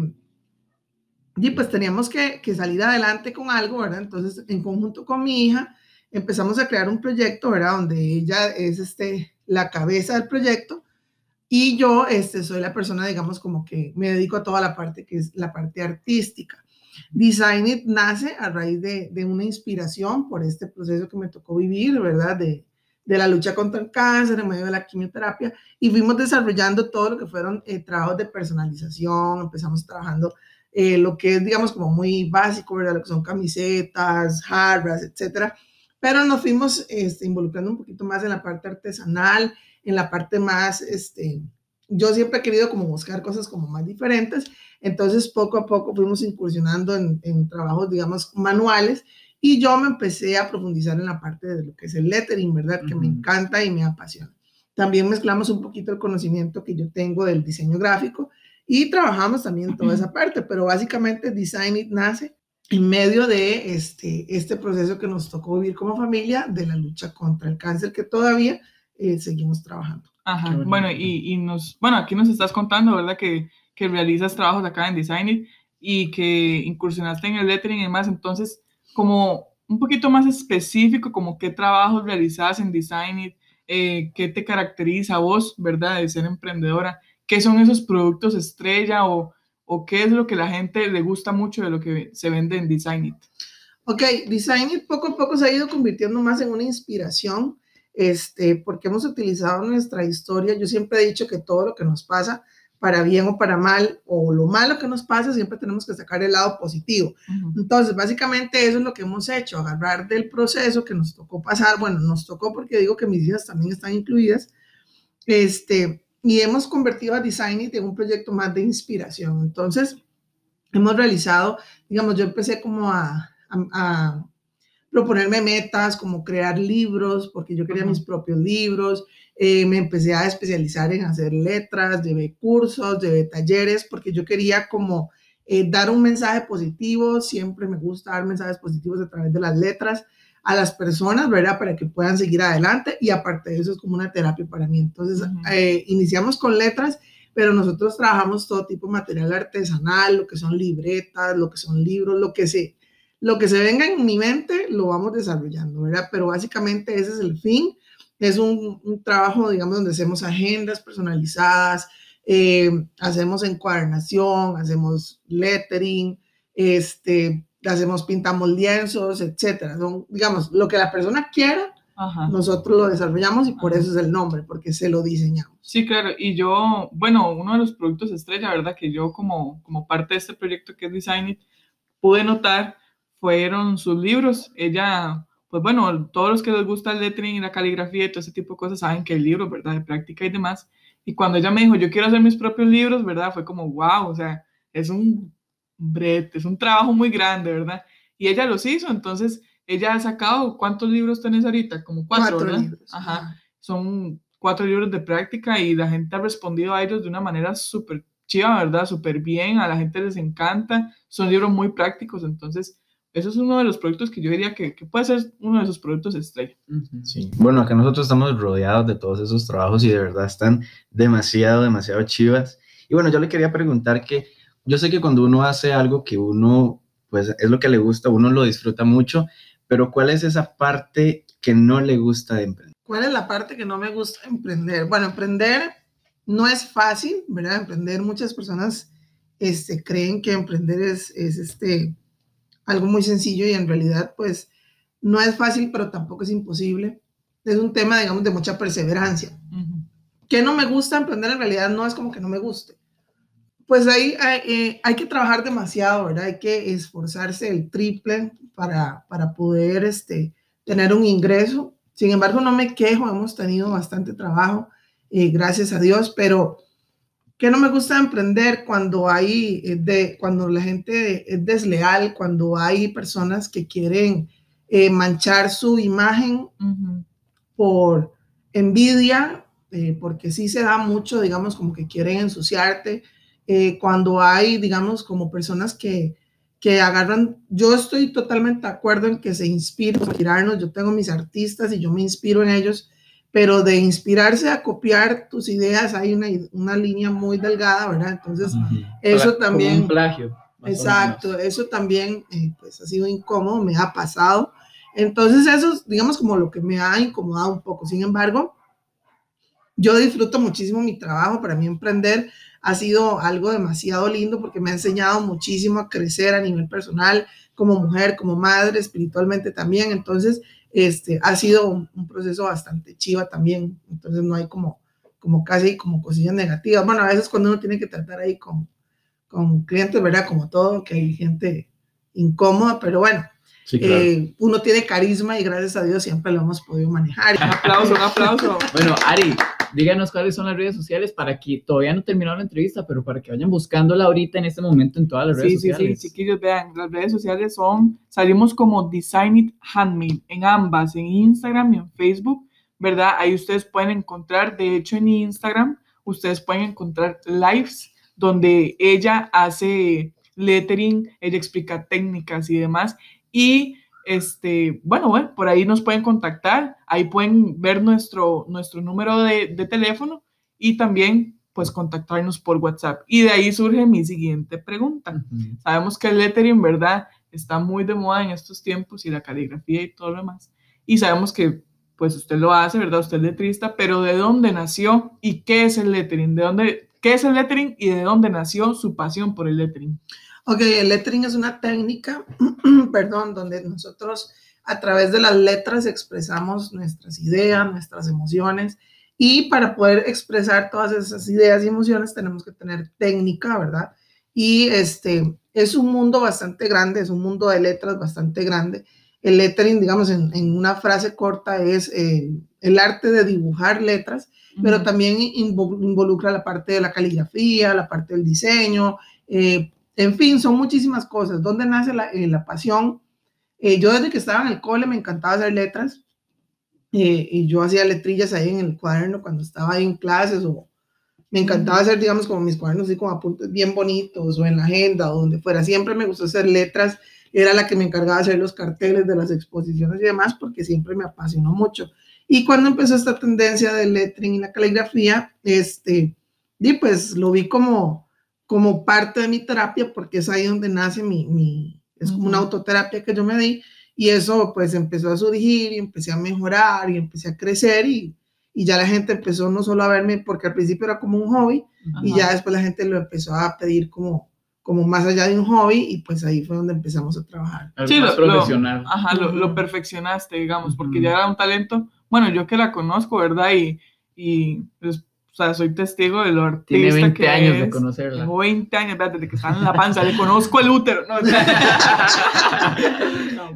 y pues teníamos que, que, salir adelante con algo, ¿verdad? Entonces, en conjunto con mi hija, empezamos a crear un proyecto, ¿verdad? Donde ella es este, la cabeza del proyecto y yo este, soy la persona, digamos, como que me dedico a toda la parte que es la parte artística. Design It nace a raíz de, una inspiración por este proceso que me tocó vivir, ¿verdad? De, de la lucha contra el cáncer en medio de la quimioterapia y fuimos desarrollando todo lo que fueron eh, trabajos de personalización, empezamos trabajando eh, lo que es, digamos, como muy básico, ¿verdad? Lo que son camisetas, jarras, etcétera, pero nos fuimos este, involucrando un poquito más en la parte artesanal, en la parte más, este, yo siempre he querido como buscar cosas como más diferentes, Entonces, poco a poco fuimos incursionando en, en trabajos, digamos, manuales y yo me empecé a profundizar en la parte de lo que es el lettering, ¿verdad? Que me encanta y me apasiona. También mezclamos un poquito el conocimiento que yo tengo del diseño gráfico y trabajamos también toda esa parte, pero básicamente Design It nace en medio de este, este proceso que nos tocó vivir como familia de la lucha contra el cáncer que todavía eh, seguimos trabajando. Ajá, bueno, y, y nos, bueno, aquí nos estás contando, ¿verdad? Que, que realizas trabajos acá en Design It y que incursionaste en el lettering y demás, entonces, como un poquito más específico, como qué trabajos realizas en Design It, eh, qué te caracteriza a vos, ¿verdad? De ser emprendedora, qué son esos productos estrella o, o qué es lo que la gente le gusta mucho de lo que se vende en Design It. Ok, Design It poco a poco se ha ido convirtiendo más en una inspiración, este, porque hemos utilizado nuestra historia. Yo siempre he dicho que todo lo que nos pasa, para bien o para mal, o lo malo que nos pasa, siempre tenemos que sacar el lado positivo. Ujú. Entonces, básicamente eso es lo que hemos hecho, agarrar del proceso que nos tocó pasar, bueno, nos tocó porque digo que mis hijas también están incluidas, este, y hemos convertido a Design It en un proyecto más de inspiración. Entonces, hemos realizado, digamos, yo empecé como a, a, a proponerme metas, como crear libros, porque yo quería Ajá. mis propios libros, eh, me empecé a especializar en hacer letras, llevé cursos, llevé talleres, porque yo quería como eh, dar un mensaje positivo, siempre me gusta dar mensajes positivos a través de las letras a las personas, ¿verdad? Para que puedan seguir adelante y aparte de eso es como una terapia para mí. Entonces, Ujú. eh, iniciamos con letras, pero nosotros trabajamos todo tipo de material artesanal, lo que son libretas, lo que son libros, lo que se, lo que se venga en mi mente, lo vamos desarrollando, ¿verdad? Pero básicamente ese es el fin. Es un, un trabajo, digamos, donde hacemos agendas personalizadas, eh, hacemos encuadernación, hacemos lettering, este, hacemos, pintamos lienzos, etcétera. Son, digamos, lo que la persona quiera, Ajá. nosotros lo desarrollamos y por Ajá. eso es el nombre, porque se lo diseñamos. Sí, claro. Y yo, bueno, uno de los productos estrella, ¿verdad? Que yo como, como parte de este proyecto que es Design It, pude notar fueron sus libros. Ella, pues bueno, todos los que les gusta el lettering y la caligrafía y todo ese tipo de cosas saben que el libro, ¿verdad? De práctica y demás. Y cuando ella me dijo, yo quiero hacer mis propios libros, ¿verdad? Fue como, wow, o sea, es un brete, es un trabajo muy grande, ¿verdad? Y ella los hizo, entonces ella ha sacado, ¿cuántos libros tenés ahorita? Como cuatro, ¿verdad? libros. Ajá son cuatro libros de práctica y la gente ha respondido a ellos de una manera súper chiva, ¿verdad? Súper bien, a la gente les encanta, son libros muy prácticos, entonces eso es uno de los productos que yo diría que, que puede ser uno de esos productos estrella. Sí. Bueno, acá nosotros estamos rodeados de todos esos trabajos y de verdad están demasiado, demasiado chivas. Y bueno, yo le quería preguntar que yo sé que cuando uno hace algo que uno, pues es lo que le gusta, uno lo disfruta mucho, pero ¿cuál es esa parte que no le gusta de emprender? ¿Cuál es la parte que no me gusta de emprender? Bueno, emprender no es fácil, ¿verdad? Emprender, muchas personas este, creen que emprender es, es este, algo muy sencillo y en realidad, pues, no es fácil, pero tampoco es imposible. Es un tema, digamos, de mucha perseverancia. Ujú. ¿Qué no me gusta emprender? En realidad no es como que no me guste. Pues ahí hay, eh, hay que trabajar demasiado, ¿verdad? Hay que esforzarse el triple para, para poder este, tener un ingreso. Sin embargo, no me quejo, hemos tenido bastante trabajo, eh, gracias a Dios, pero ¿qué no me gusta emprender cuando hay, eh, de, cuando la gente es desleal, cuando hay personas que quieren eh, manchar su imagen por envidia, eh, porque sí se da mucho, digamos, como que quieren ensuciarte, eh, cuando hay, digamos, como personas que, que agarran, yo estoy totalmente de acuerdo en que se inspiren, inspirarnos, yo tengo mis artistas y yo me inspiro en ellos, pero de inspirarse a copiar tus ideas hay una, una línea muy delgada, ¿verdad? Entonces, eso Pla- como también... un plagio. Exacto, eso también eh, pues ha sido incómodo, me ha pasado. Entonces eso es, digamos, como lo que me ha incomodado un poco. Sin embargo, yo disfruto muchísimo mi trabajo. Para mí emprender ha sido algo demasiado lindo porque me ha enseñado muchísimo a crecer a nivel personal, como mujer, como madre, espiritualmente también. Entonces, este, ha sido un, proceso bastante chiva también. Entonces no hay como, como casi como cosillas negativas. Bueno, a veces cuando uno tiene que tratar ahí con con clientes, ¿verdad? Como todo, que hay gente incómoda, pero bueno, Sí, claro. eh, uno tiene carisma y gracias a Dios siempre lo hemos podido manejar. Un aplauso, un aplauso. (laughs) Bueno, Ari, díganos cuáles son las redes sociales para que todavía no terminó la entrevista, pero para que vayan buscándola ahorita en este momento en todas las redes Sí, sí, sociales. sí, chiquillos, vean, las redes sociales son, salimos como Design It Handmade en ambas, en Instagram y en Facebook, ¿verdad? Ahí ustedes pueden encontrar, de hecho en Instagram, ustedes pueden encontrar lives donde ella hace lettering, ella explica técnicas y demás. Y este, bueno, bueno, por ahí nos pueden contactar, ahí pueden ver nuestro, nuestro número de, de teléfono y también pues contactarnos por WhatsApp. Y de ahí surge mi siguiente pregunta. Sabemos que el lettering, ¿verdad? Está muy de moda en estos tiempos y la caligrafía y todo lo demás. Y sabemos que, pues, usted lo hace, ¿verdad? Usted es letrista, pero ¿de dónde nació y qué es el lettering? ¿De dónde, qué es el lettering y de dónde nació su pasión por el lettering? Ok, el lettering es una técnica, (clears throat) perdón, donde nosotros a través de las letras expresamos nuestras ideas, nuestras emociones y para poder expresar todas esas ideas y emociones tenemos que tener técnica, ¿verdad? Y este es un mundo bastante grande, es un mundo de letras bastante grande. El lettering, digamos, en, en una frase corta es eh, el arte de dibujar letras, pero también invo- involucra la parte de la caligrafía, la parte del diseño, eh, en fin, son muchísimas cosas. ¿Dónde nace la, eh, la pasión? Eh, yo desde que estaba en el cole me encantaba hacer letras eh, y yo hacía letrillas ahí en el cuaderno cuando estaba ahí en clases o me encantaba hacer, digamos, como mis cuadernos así como apuntes bien bonitos o en la agenda o donde fuera. Siempre me gustó hacer letras. Era la que me encargaba de hacer los carteles de las exposiciones y demás porque siempre me apasionó mucho. Y cuando empezó esta tendencia del lettering y la caligrafía, este, y pues lo vi como, como parte de mi terapia porque es ahí donde nace mi, mi es como una Ujú. autoterapia que yo me di y eso pues empezó a surgir y empecé a mejorar y empecé a crecer y, y ya la gente empezó no solo a verme porque al principio era como un hobby y Ajá. ya después la gente lo empezó a pedir como, como más allá de un hobby y pues ahí fue donde empezamos a trabajar. Sí, más lo- lo- profesional. Ajá, lo, lo perfeccionaste, digamos, porque ya era un talento. Bueno, yo que la conozco, ¿verdad? Y, y pues, sea, soy testigo de lo artista Tiene 20 que años de es. conocerla. Tengo 20 años, ¿verdad? desde que estaba en la panza, le conozco el útero. No, (laughs) o sea, (laughs)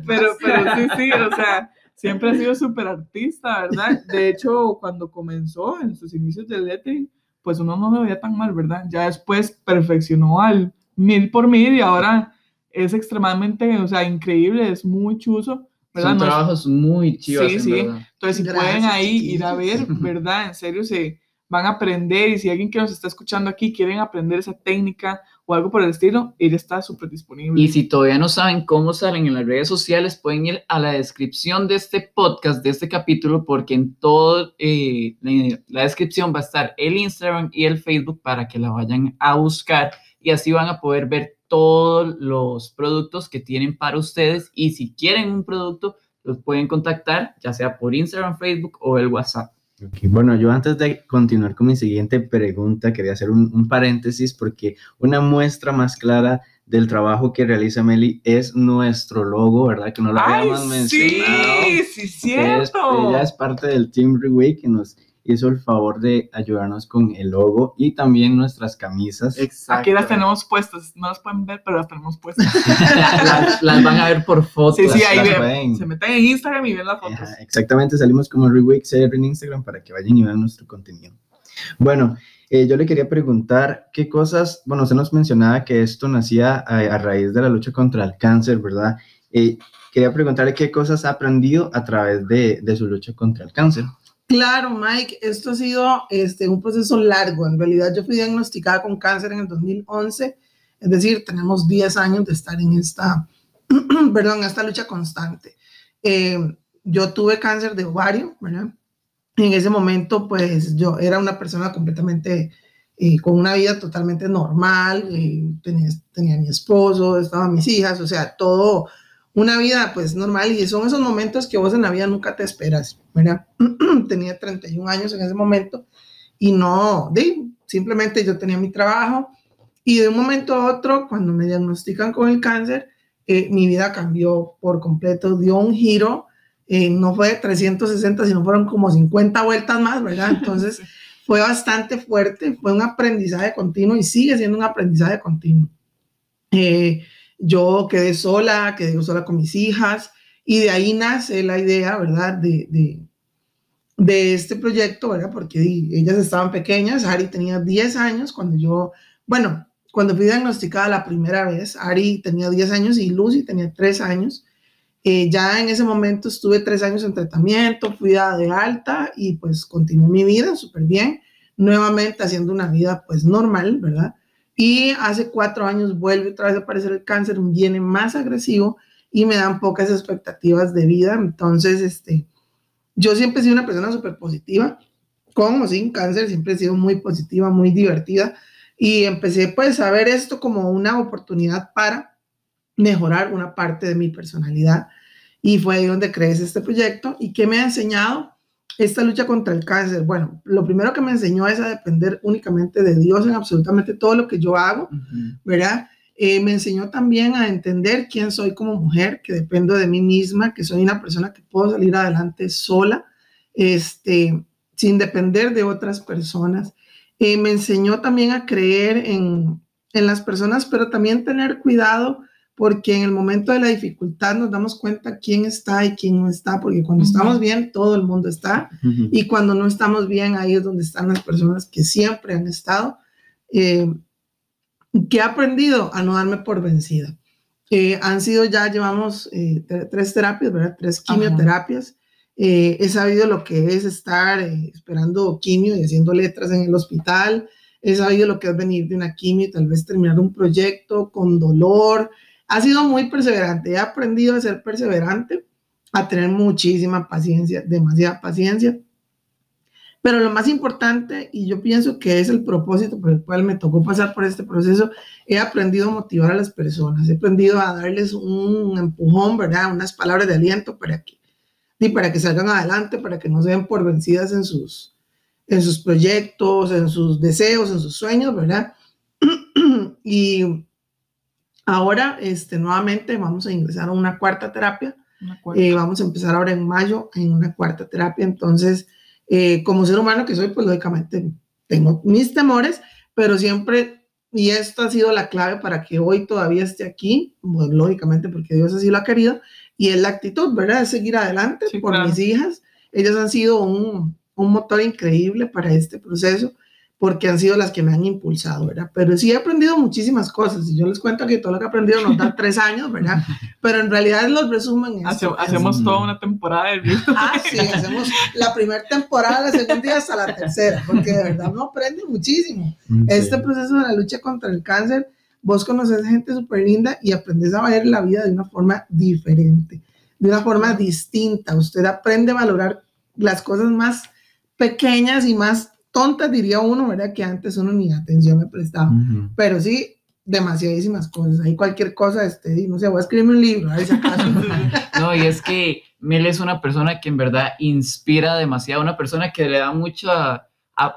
pero, pero sí, sí, o sea, siempre ha sido súper artista, ¿verdad? De hecho, cuando comenzó en sus inicios del lettering, pues uno no lo veía tan mal, ¿verdad? Ya después perfeccionó al mil por mil y ahora es extremadamente, o sea, increíble, es muy chuzo, ¿verdad? Son No es- trabajos muy chivos, Sí, en sí. verdad. entonces, si Gracias, pueden ahí ir a ver, chiquillos. (laughs) ¿verdad? En serio, se van a aprender y si alguien que nos está escuchando aquí quieren aprender esa técnica o algo por el estilo, ella está súper disponible. Y si todavía no saben cómo salen en las redes sociales, pueden ir a la descripción de este podcast, de este capítulo, porque en todo eh, la, la descripción va a estar el Instagram y el Facebook para que la vayan a buscar y así van a poder ver todos los productos que tienen para ustedes y si quieren un producto, los pueden contactar ya sea por Instagram, Facebook o el WhatsApp. Bueno, yo antes de continuar con mi siguiente pregunta, quería hacer un, un paréntesis porque una muestra más clara del trabajo que realiza Meli es nuestro logo, ¿verdad? Que no lo ¡Ay, habíamos sí! mencionado. ¡Sí, es- cierto! ella es parte del Team Reweek que nos hizo el favor de ayudarnos con el logo y también nuestras camisas. Exacto. Aquí las tenemos puestas, no las pueden ver, pero las tenemos puestas. (laughs) las, las van a ver por fotos. Sí, sí, ahí las ven. pueden- Se meten en Instagram y ven las fotos. Ajá, exactamente, salimos como Reweek CR en Instagram para que vayan y vean nuestro contenido. Bueno, eh, yo le quería preguntar qué cosas, bueno, usted nos mencionaba que esto nacía a, a raíz de la lucha contra el cáncer, ¿verdad? Eh, quería preguntarle qué cosas ha aprendido a través de, de su lucha contra el cáncer. Claro, Mike, esto ha sido este, un proceso largo. En realidad yo fui diagnosticada con cáncer en el 2011, es decir, tenemos 10 años de estar en esta, (clears throat) perdón, esta lucha constante. Eh, yo tuve cáncer de ovario, ¿verdad? En ese momento, pues yo era una persona completamente eh, con una vida totalmente normal, eh, tenía, tenía mi esposo, estaban mis hijas, o sea, todo una vida pues normal y son esos momentos que vos en la vida nunca te esperas, ¿verdad? (clears throat) tenía 31 años en ese momento y no, de, simplemente yo tenía mi trabajo y de un momento a otro, cuando me diagnostican con el cáncer, eh, mi vida cambió por completo, dio un giro, eh, no fue 360, sino fueron como 50 vueltas más, ¿verdad? Entonces (laughs) fue bastante fuerte, fue un aprendizaje continuo y sigue siendo un aprendizaje continuo. Eh, yo quedé sola, quedé sola con mis hijas y de ahí nace la idea, ¿verdad? De, de, este proyecto, ¿verdad? Porque ellas estaban pequeñas, Ari tenía 10 años cuando yo, bueno, cuando fui diagnosticada la primera vez, Ari tenía 10 años y Lucy tenía 3 años. Eh, ya en ese momento estuve 3 años en tratamiento, fui a de alta y pues continué mi vida súper bien, nuevamente haciendo una vida pues normal, ¿verdad? Y hace 4 años vuelve otra vez a aparecer el cáncer, viene más agresivo y me dan pocas expectativas de vida. Entonces, este, yo siempre he sido una persona súper positiva, con o sin cáncer, siempre he sido muy positiva, muy divertida y empecé pues a ver esto como una oportunidad para mejorar una parte de mi personalidad y fue ahí donde creé este proyecto y que me ha enseñado esta lucha contra el cáncer. Bueno, lo primero que me enseñó es a depender únicamente de Dios en absolutamente todo lo que yo hago, ¿verdad? Eh, me enseñó también a entender quién soy como mujer, que dependo de mí misma, que soy una persona que puedo salir adelante sola, este, sin depender de otras personas. Eh, me enseñó también a creer en, en las personas, pero también tener cuidado porque en el momento de la dificultad nos damos cuenta quién está y quién no está, porque cuando estamos bien, todo el mundo está, y cuando no estamos bien, ahí es donde están las personas que siempre han estado. Eh, ¿Qué he aprendido? A no darme por vencida. Eh, han sido ya, llevamos eh, tres terapias, ¿verdad? Tres quimioterapias. Eh, he sabido lo que es estar esperando quimio y haciendo letras en el hospital. He sabido lo que es venir de una quimio y tal vez terminar un proyecto con dolor. Ha sido muy perseverante. He aprendido a ser perseverante, a tener muchísima paciencia, demasiada paciencia pero lo más importante, y yo pienso que es el propósito por el cual me tocó pasar por este proceso, he aprendido a motivar a las personas, he aprendido a darles un empujón, ¿verdad? Unas palabras de aliento para que, y para que salgan adelante, para que no se den por vencidas en sus, en sus proyectos, en sus deseos, en sus sueños, ¿verdad? (clears throat) y ahora, este, nuevamente vamos a ingresar a una cuarta terapia. Eh, vamos a empezar ahora en mayo en una cuarta terapia, entonces eh, como ser humano que soy, pues lógicamente tengo mis temores, pero siempre, y esto ha sido la clave para que hoy todavía esté aquí, pues, lógicamente porque Dios así lo ha querido, y es la actitud, ¿verdad? De seguir adelante por mis hijas. Ellas han sido un, un motor increíble para este proceso porque han sido las que me han impulsado, ¿verdad? Pero sí he aprendido muchísimas cosas. Y yo les cuento que todo lo que he aprendido nos da tres años, ¿verdad? (laughs) Pero en realidad los resumen. hacemos toda una temporada de. Ah, sí, hacemos la primera temporada, la segunda y hasta la tercera, porque de verdad uno aprende muchísimo. Este proceso de la lucha contra el cáncer, vos conoces gente súper linda y aprendes a ver la vida de una forma diferente, de una forma distinta. Usted aprende a valorar las cosas más pequeñas y más tontas, diría uno, ¿verdad? Que antes uno ni atención me prestaba. Pero sí, demasiadísimas cosas. Hay cualquier cosa, este, no sé, voy a escribirme un libro, a ver si acaso. (laughs) no, y es que Mel es una persona que en verdad inspira demasiado, una persona que le da mucha,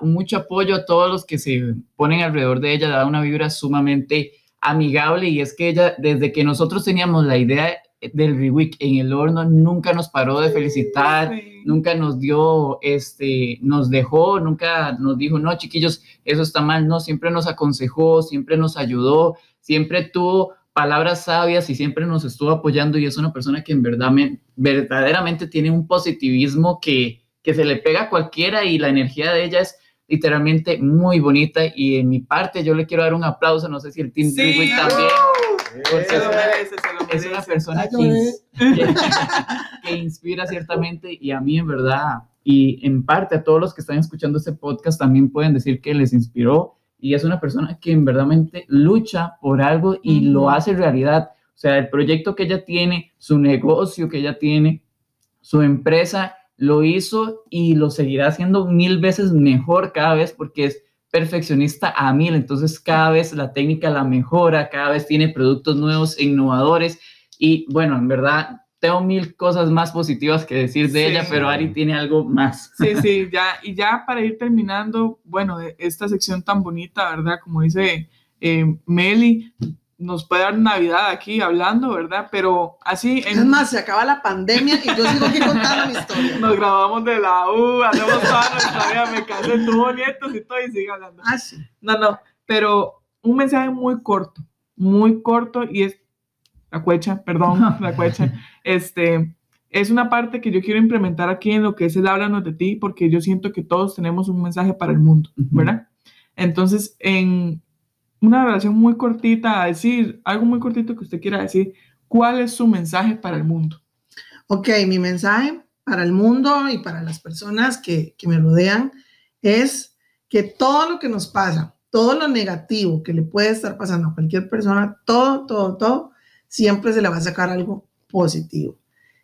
mucho apoyo a todos los que se ponen alrededor de ella, le da una vibra sumamente amigable y es que ella, desde que nosotros teníamos la idea del Reweek en el horno nunca nos paró de felicitar, nunca nos dio, este, nos dejó, nunca nos dijo, no, chiquillos, eso está mal, no, siempre nos aconsejó, siempre nos ayudó, siempre tuvo palabras sabias y siempre nos estuvo apoyando y es una persona que en verdad verdaderamente tiene un positivismo que, que se le pega a cualquiera y la energía de ella es literalmente muy bonita y en mi parte yo le quiero dar un aplauso, no sé si el Team sí, también. Es, una, persona (laughs) que, inspira ciertamente y a mí en verdad y en parte a todos los que están escuchando este podcast también pueden decir que les inspiró y es una persona que en verdad lucha por algo y lo hace realidad. O sea, el proyecto que ella tiene, su negocio que ella tiene, su empresa, lo hizo y lo seguirá haciendo mil veces mejor cada vez porque es perfeccionista a mil, entonces cada vez la técnica la mejora, cada vez tiene productos nuevos e innovadores y bueno, en verdad tengo mil cosas más positivas que decir de ella, pero Ari tiene algo más. Sí, sí, ya, y ya para ir terminando, bueno, esta sección tan bonita, ¿verdad? Como dice eh, Meli, nos puede dar Navidad aquí hablando, ¿verdad? Pero así... En... Es más, se acaba la pandemia y yo sigo aquí contando mi historia. (laughs) Nos grabamos de la U, hacemos toda nuestra vida, me casé, tuvo nietos y todo y sigue hablando. Ah, sí. No, no, pero un mensaje muy corto, muy corto y es... La cuecha, perdón, (laughs) la cuecha. Este, es una parte que yo quiero implementar aquí en lo que es el Háblanos de ti, porque yo siento que todos tenemos un mensaje para el mundo. ¿verdad? Entonces, en una relación muy cortita, a decir algo muy cortito que usted quiera decir, ¿cuál es su mensaje para el mundo? Ok, mi mensaje para el mundo y para las personas que, que me rodean es que todo lo que nos pasa, todo lo negativo que le puede estar pasando a cualquier persona, todo, todo, todo, siempre se le va a sacar algo positivo.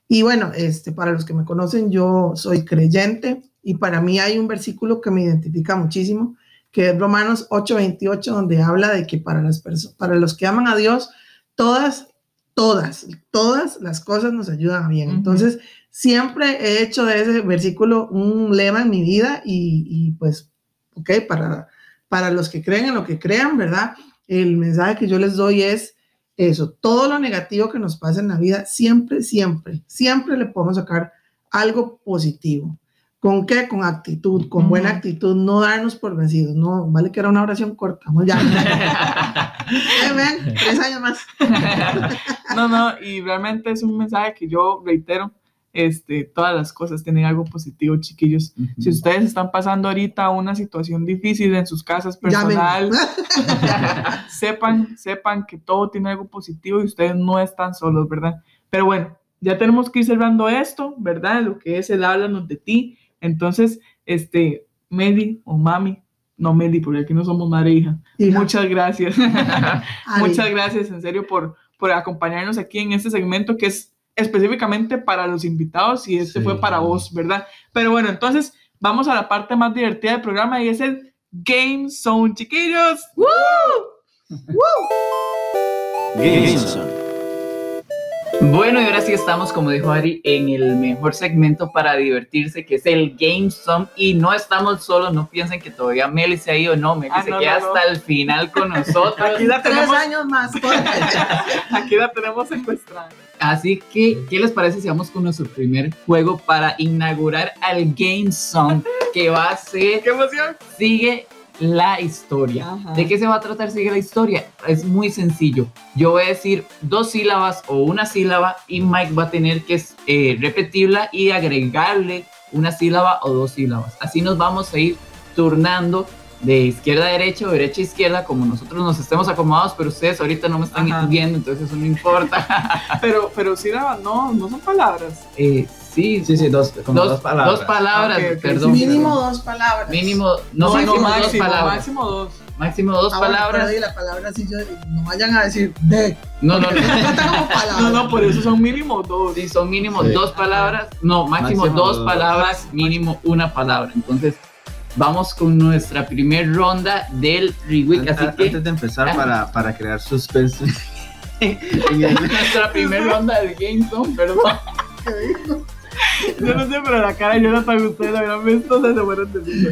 Y bueno, este, para los que me conocen, yo soy creyente y para mí hay un versículo que me identifica muchísimo, que es Romanos 8:28, donde habla de que para, las para los que aman a Dios, todas, todas, todas las cosas nos ayudan a bien. Entonces, siempre he hecho de ese versículo un lema en mi vida y, y, pues, ok, para, para los que creen en lo que crean, ¿verdad? El mensaje que yo les doy es eso, todo lo negativo que nos pasa en la vida, siempre, siempre, siempre le podemos sacar algo positivo. ¿Con qué? Con actitud, con buena actitud, no darnos por vencidos, no, vale que era una oración corta, vamos ya. (laughs) Tres años más. (laughs) No, no, y realmente es un mensaje que yo reitero, este, todas las cosas tienen algo positivo, chiquillos. Si ustedes están pasando ahorita una situación difícil en sus casas personal, (laughs) sepan, sepan que todo tiene algo positivo y ustedes no están solos, ¿verdad? Pero bueno, ya tenemos que ir cerrando esto, ¿verdad? Lo que es el háblanos de ti. Entonces, este, Meli o Mami, no Meli, porque aquí no somos madre e hija. Hija. Muchas gracias. (laughs) (laughs) Muchas gracias, en serio, por, por acompañarnos aquí en este segmento que es específicamente para los invitados y este Sí. fue para vos, ¿verdad? Pero bueno, entonces vamos a la parte más divertida del programa y es el Game Zone, chiquillos. Bueno, y ahora sí estamos, como dijo Ari, en el mejor segmento para divertirse, que es el Game Zone. Y no estamos solos, no piensen que todavía Meli se ha ido, no, Meli Ah, se no, queda no, no. hasta el final con nosotros. (laughs) Aquí la Tres tenemos, años más. (laughs) aquí la tenemos secuestrada. Así que, ¿qué les parece si vamos con nuestro primer juego para inaugurar al Game Zone? Que va a ser ¡Qué emoción! Sigue la historia. Ajá. ¿De qué se va a tratar Sigue la historia? Es muy sencillo. Yo voy a decir dos sílabas o una sílaba y Mike va a tener que eh, repetirla y agregarle una sílaba o dos sílabas. Así nos vamos a ir turnando de izquierda a derecha o derecha a izquierda como nosotros nos estemos acomodados, pero ustedes ahorita no me están Ajá. viendo, entonces eso no importa. (laughs) Pero, pero sí, no, no son palabras. Eh, sí, Sí, sí, dos, como dos, dos, palabras. dos palabras, ok, perdón. Mínimo dos palabras. Mínimo, no, máximo, dos máximo, palabras. máximo dos. Máximo dos Ah, bueno, palabras. di la palabra así yo, no vayan a decir de. No, no, no. (laughs) No, no, por eso son mínimo dos. Sí, son mínimo Sí. dos palabras, no, máximo, Máximo dos dos. palabras, mínimo una palabra. Entonces, vamos con nuestra primer ronda del Reweek. Antes, Así que antes de empezar, para, para crear suspenso. (laughs) en el- nuestra primera ronda del Game Zone, perdón. Yo no sé, pero la cara de Jonathan, ustedes la visto, se de risa.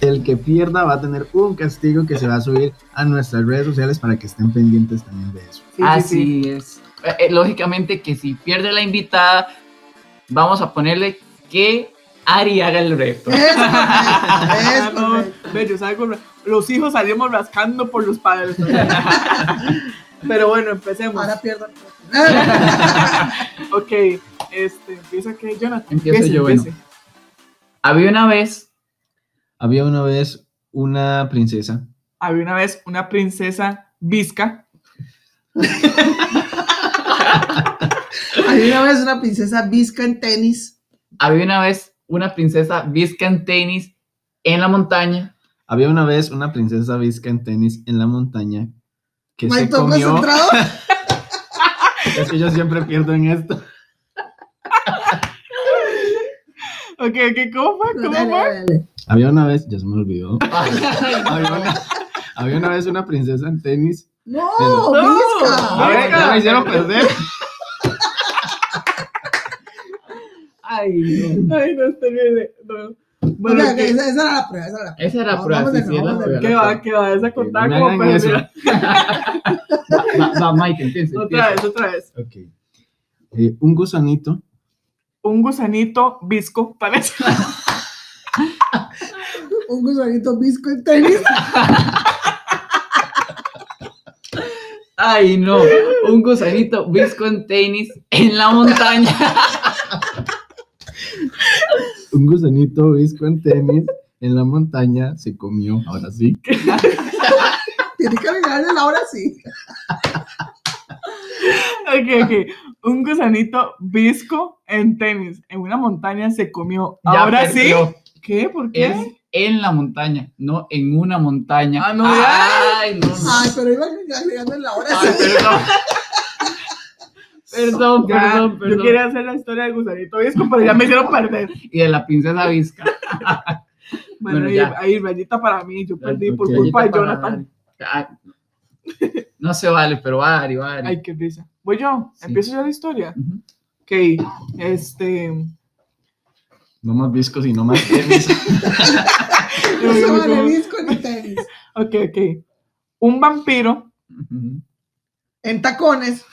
el que pierda va a tener un castigo que se va a subir a nuestras redes sociales para que estén pendientes también de eso. Sí, sí, Así sí. es. Eh, eh, lógicamente que si pierde la invitada, vamos a ponerle que Ari haga el reto. Es correcto, es no, correcto. ve, yo salgo ra- los hijos salimos rascando por los padres. (laughs) Pero bueno, empecemos. Ahora pierdo. (laughs) Ok, este, empieza que Jonathan. Empiezo empiece, yo, bueno. Había una vez Había una vez una princesa. Había una vez una princesa visca. Hay una vez una princesa visca en tenis. Había una vez una princesa visca en tenis en la montaña. Había una vez una princesa visca en tenis en la montaña que se ¿todo comió. concentrado? (laughs) Es que yo siempre pierdo en esto. (laughs) Ok, ok, ¿cómo fue? ¿Cómo Dale, fue? dale. Había una vez, ya se me olvidó. (laughs) Había una, había una vez una princesa en tenis. No, No. visca. A ver, ya me hicieron perder. (laughs) Ay, no. Ay, no, está bien. No. Bueno, Ok, ok, ¿qué, esa, esa era la prueba, esa era la prueba. Esa era la prueba, sí, sí, la. ¿Qué va? ¿Qué va? Esa contada no como hagan perdida. (laughs) Va, va, Mike, empieza. Otra vez, otra vez. Ok. Eh, un gusanito Un gusanito visco, parece. (laughs) Un gusanito visco en tenis. Ay, no. Un gusanito visco en tenis en la montaña. (laughs) Un gusanito visco en tenis en la montaña se comió, ahora sí. (laughs) Tiene que adivinarle la hora sí. Ok, ok. Un gusanito visco en tenis en una montaña se comió. Ya Ahora sí. ¿Qué? ¿Por qué? Es en la montaña, no en una montaña. Ah, no, ya. Ay, no, no. Ay, pero iba agregando la hora Ay, sí. perdón. Perdón, Ya, perdón, Yo perdón. quería hacer la historia del gusanito visco, pero ya me hicieron perder. (laughs) Y de la princesa Vizca. (laughs) Bueno, Bueno, ahí, ya. ahí rayita para mí. Yo perdí por culpa de Jonathan. Ah, No se vale, pero Ari, Ari. Ay, qué risa. Voy yo. Sí. Empiezo yo la historia. Ujú. Ok. Este. No más viscos y no más tenis. (laughs) No se vale disco ni tenis. Ok, ok. Un vampiro. En tacones.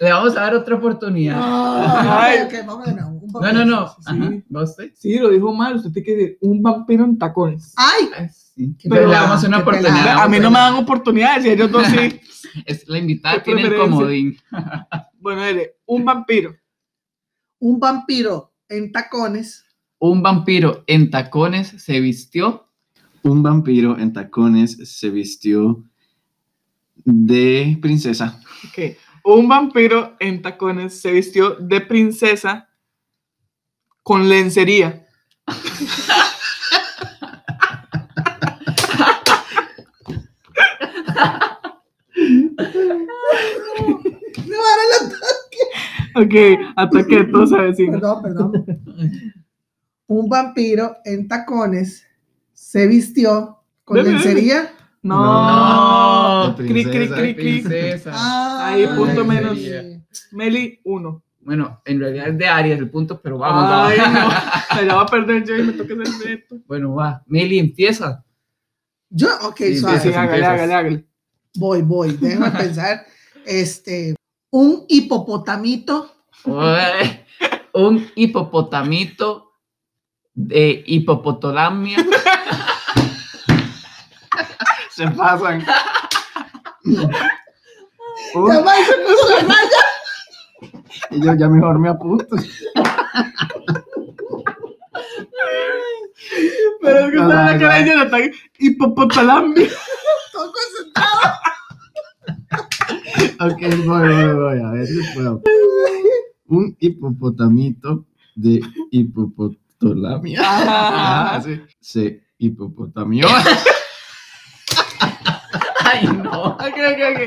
Le vamos a dar otra oportunidad. Ay. Ay, ok, vamos de nuevo. Un No, no, no. Sí. Ajá. ¿Va usted? Sí, lo dijo mal. Usted tiene que decir un vampiro en tacones. Ay, Ay, sí. Qué Pero le damos una oportunidad. pelada. A mí no me dan oportunidades y ellos dos sí. (laughs) Es, la invitada tiene el comodín. (laughs) Bueno, dile, un vampiro. un vampiro en tacones. Un vampiro en tacones se vistió. Un vampiro en tacones se vistió de princesa. Ok. Un vampiro en tacones se vistió de princesa con lencería. No, ahora la Ok, ataque de todos a vecinos. Perdón, perdón. Un vampiro en tacones se vistió con lencería. No. No, Cri, cri, princesa. cri, cri. Princesa. Ah, Ahí, punto menos. Meli, uno. Bueno, en realidad es de Aries el punto, pero vamos. Ay, vamos. no. (laughs) Me la va a perder yo y me toca hacer reto. Bueno, va. Meli empieza. Yo, ok, Sí, suave. Sí, hágale, hágale, hágale. Voy, voy. Déjame pensar. Este, un hipopotamito. Un hipopotamito de hipopotamia. (laughs) Se pasan. Uh, (laughs) Ya va, se puso la raya. y yo ya mejor me apunto. Pero es que está en la cara de Jonathan. Hipopotalamia. Todo concentrado. Ok, voy, voy, voy. A ver si puedo. Un hipopotamito de hipopotolamia. Ajá. Ah, sí. Se hipopotamió. (laughs) Ay, no. Ok, ok, ok.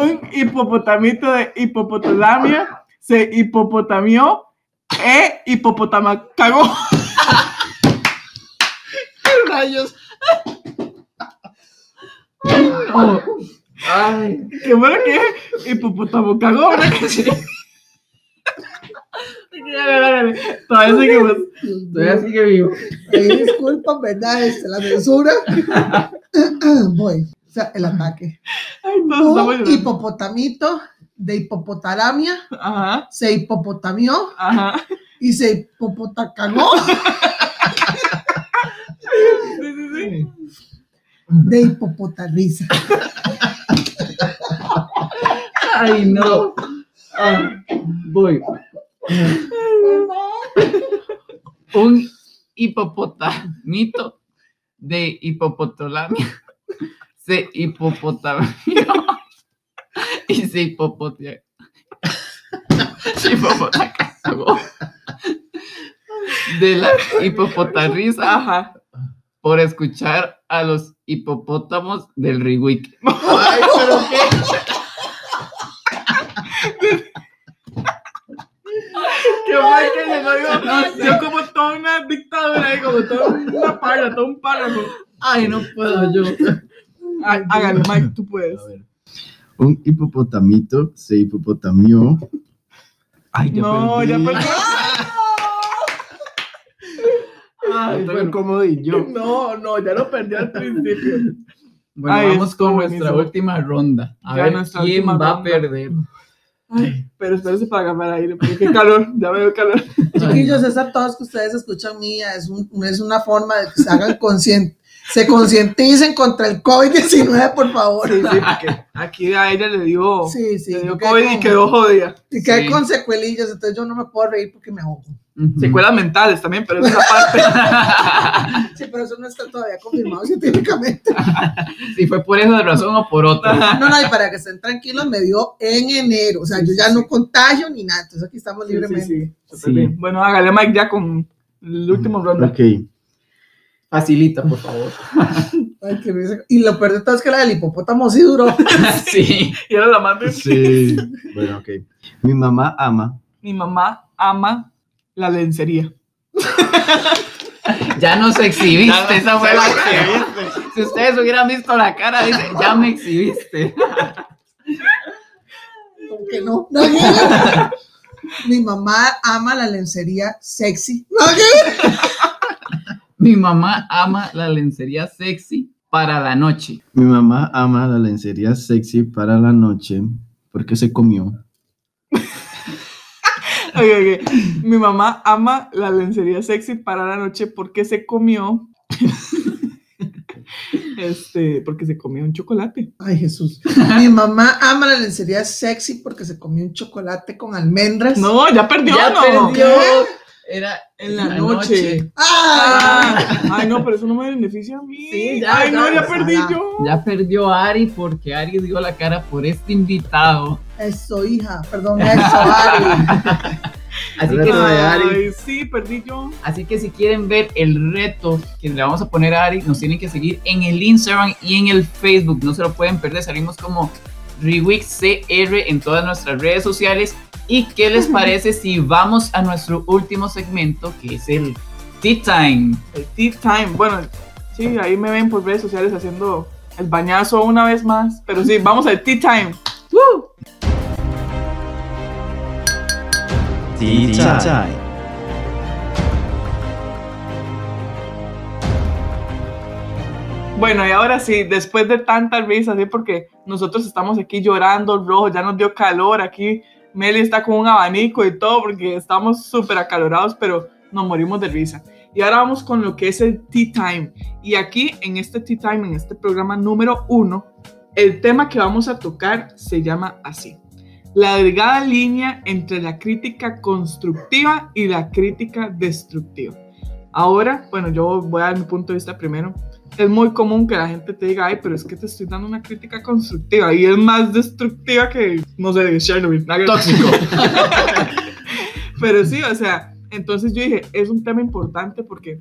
Un hipopotamito de hipopotamia se hipopotamió e hipopotama cagó. (laughs) Rayos. No. Ay. Qué bueno que hipopotamo cagó, ¿verdad que sí? Todavía seguimos. Todavía sigue vivo. Ahí disculpa, ¿verdad? Este, la censura. (laughs) Voy. O sea, el ataque. (laughs) Ay, Un hipopotamito de hipopotalamia Ajá, se hipopotamió ajá. y se hipopotacagó (laughs) (laughs) Sí, sí, sí. de hipopotarrisa. Ay, no. Ah, voy. Un hipopotamito de hipopotamia se hipopotamió (laughs) y se hipopotia. (laughs) De la hipopotarrisa Ajá. por escuchar a los hipopótamos del Riwick. (laughs) Ay, pero qué. Qué mal que llegó yo. Yo como toda una dictadura como toda una parra, todo un párrafo. Ay, no puedo yo. (laughs) Hágalo, (laughs) Mike, tú puedes. A ver. Un hipopotamito se hipopotamió. Ay, ya No, perdí. ya perdí. (laughs) Ay, bueno. yo. No, no, ya lo perdí al principio. Bueno, Ay, vamos con nuestra buenísimo. última ronda. A Ya ver quién va a perder. Ay, pero espérese para agarrar aire, porque qué calor, ya veo calor. Chiquillos, esa tos que ustedes escuchan mía es, un- es una forma de que se hagan conscientes, se concienticen contra el COVID-19, por favor. Sí, sí, porque aquí a ella le dio, Sí, sí. le dio COVID y quedó jodida. Y que hay con secuelillas, entonces yo no me puedo reír porque me ahogo. Secuelas mentales también, pero esa parte. (laughs) Sí, pero eso no está todavía confirmado científicamente. (laughs) Si fue por esa razón o por otra. No, no, y para que estén tranquilos, me dio en enero. O sea, yo ya no contagio ni nada. Entonces aquí estamos Sí, sí, libremente. sí. Bueno, hágale Mike ya con el último ronda. Ok. Facilita, por favor. (laughs) Ay, qué risa. Y lo peor de todo es que la del hipopótamo sí duró. (laughs) Sí. Y era la más de... Sí. Bueno, ok. Mi mamá ama. Mi mamá ama la lencería. Ya nos exhibiste, esa fue la exhibiste. (laughs) Si ustedes hubieran visto la cara, dice, ya me exhibiste. Aunque no. No, no. Mi mamá ama la lencería sexy. No, ¿qué? Mi mamá ama la lencería sexy para la noche. Mi mamá ama la lencería sexy para la noche porque se comió. (laughs) Ok, ok. Mi mamá ama la lencería sexy para la noche porque se comió. (laughs) este, porque se comió un chocolate. Ay, Jesús. Mi mamá ama la lencería sexy porque se comió un chocolate con almendras. No, ya perdió, ya no. perdió. Era En la noche. ¡Ay! Ah, ay, no, pero eso no me beneficia a mí. Sí, ya, ay, no, ya, perdí ya. yo. Ya perdió Ari porque Ari dio la cara por este invitado. Eso, hija. Perdón, (laughs) eso, Ari. Así que. Ay, sí, perdí yo. así que si quieren ver el reto que le vamos a poner a Ari, nos tienen que seguir en el Instagram y en el Facebook. No se lo pueden perder. Salimos como ReWeekCR en todas nuestras redes sociales. ¿Y qué les parece si vamos a nuestro último segmento que es el Tea Time? El tea time. Bueno, sí, ahí me ven por redes sociales haciendo el bañazo una vez más. Pero sí, vamos al tea time. Tea time. Bueno, y ahora sí, después de tantas risas, ¿sí? porque nosotros estamos aquí llorando rojo, ya nos dio calor aquí. Meli está con un abanico y todo porque estamos súper acalorados, pero nos morimos de risa. Y ahora vamos con lo que es el Tea Time. Y aquí en este Tea Time, en este programa número uno, el tema que vamos a tocar se llama así. La delgada línea entre la crítica constructiva y la crítica destructiva. Ahora, bueno, yo voy a dar mi punto de vista primero es muy común que la gente te diga, ay, pero es que te estoy dando una crítica constructiva y es más destructiva que, no sé, Chernobyl. Tóxico. (laughs) Pero sí, o sea, entonces yo dije, es un tema importante porque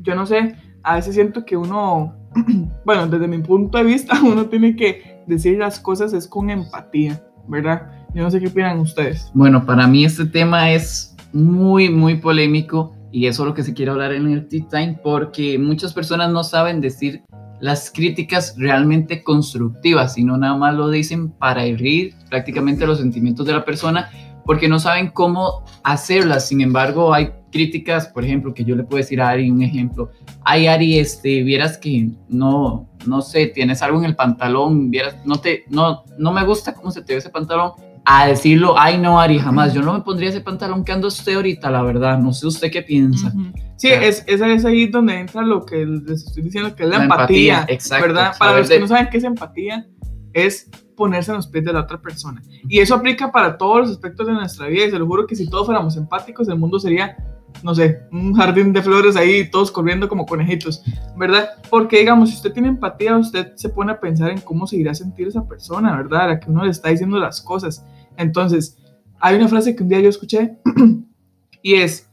yo no sé, a veces siento que uno, (clears throat) bueno, desde mi punto de vista, (laughs) uno tiene que decir las cosas es con empatía, ¿verdad? Yo no sé qué opinan ustedes. Bueno, para mí este tema es muy, muy polémico y eso es lo que se quiere hablar en el Tea Time porque muchas personas no saben decir las críticas realmente constructivas, sino nada más lo dicen para herir prácticamente los sentimientos de la persona porque no saben cómo hacerlas. Sin embargo, hay críticas, por ejemplo, que yo le puedo decir a Ari un ejemplo. Ay, Ari, este, vieras que no, no sé, tienes algo en el pantalón, vieras, no te, no, no me gusta cómo se te ve ese pantalón a decirlo, ay no, Ari, jamás, yo no me pondría ese pantalón que anda usted ahorita, la verdad, no sé usted qué piensa. Sí, Claro. es, es, es ahí donde entra lo que les estoy diciendo, que es la, La empatía, empatía, exacto, ¿verdad? Para los que de- no saben qué es empatía, es ponerse en los pies de la otra persona. Y eso aplica para todos los aspectos de nuestra vida, y se lo juro que si todos fuéramos empáticos, el mundo sería, no sé, un jardín de flores ahí, todos corriendo como conejitos, ¿verdad? Porque, digamos, si usted tiene empatía, usted se pone a pensar en cómo se irá a sentir esa persona, ¿verdad? A la que uno le está diciendo las cosas. Entonces, hay una frase que un día yo escuché (clears throat) y es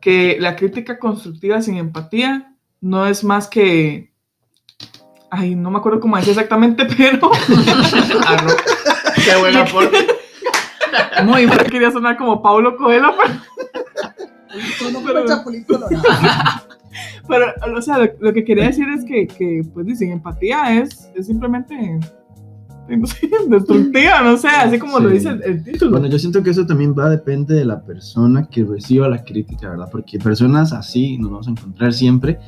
que la crítica constructiva sin empatía no es más que... Ay, no me acuerdo cómo es exactamente, (laughs) pero... Arro- Qué buen aporte. Muy Yo quería sonar como Paulo Coelho, pero, no (laughs) (laughs) o sea, lo, lo que quería decir es que, que, pues, sin empatía es, es simplemente... No (laughs) sé, destructiva, no sé, así como lo Sí. dice el, el título. Bueno, yo siento que eso también va a depende de la persona que reciba la crítica, ¿verdad? Porque personas así nos vamos a encontrar siempre.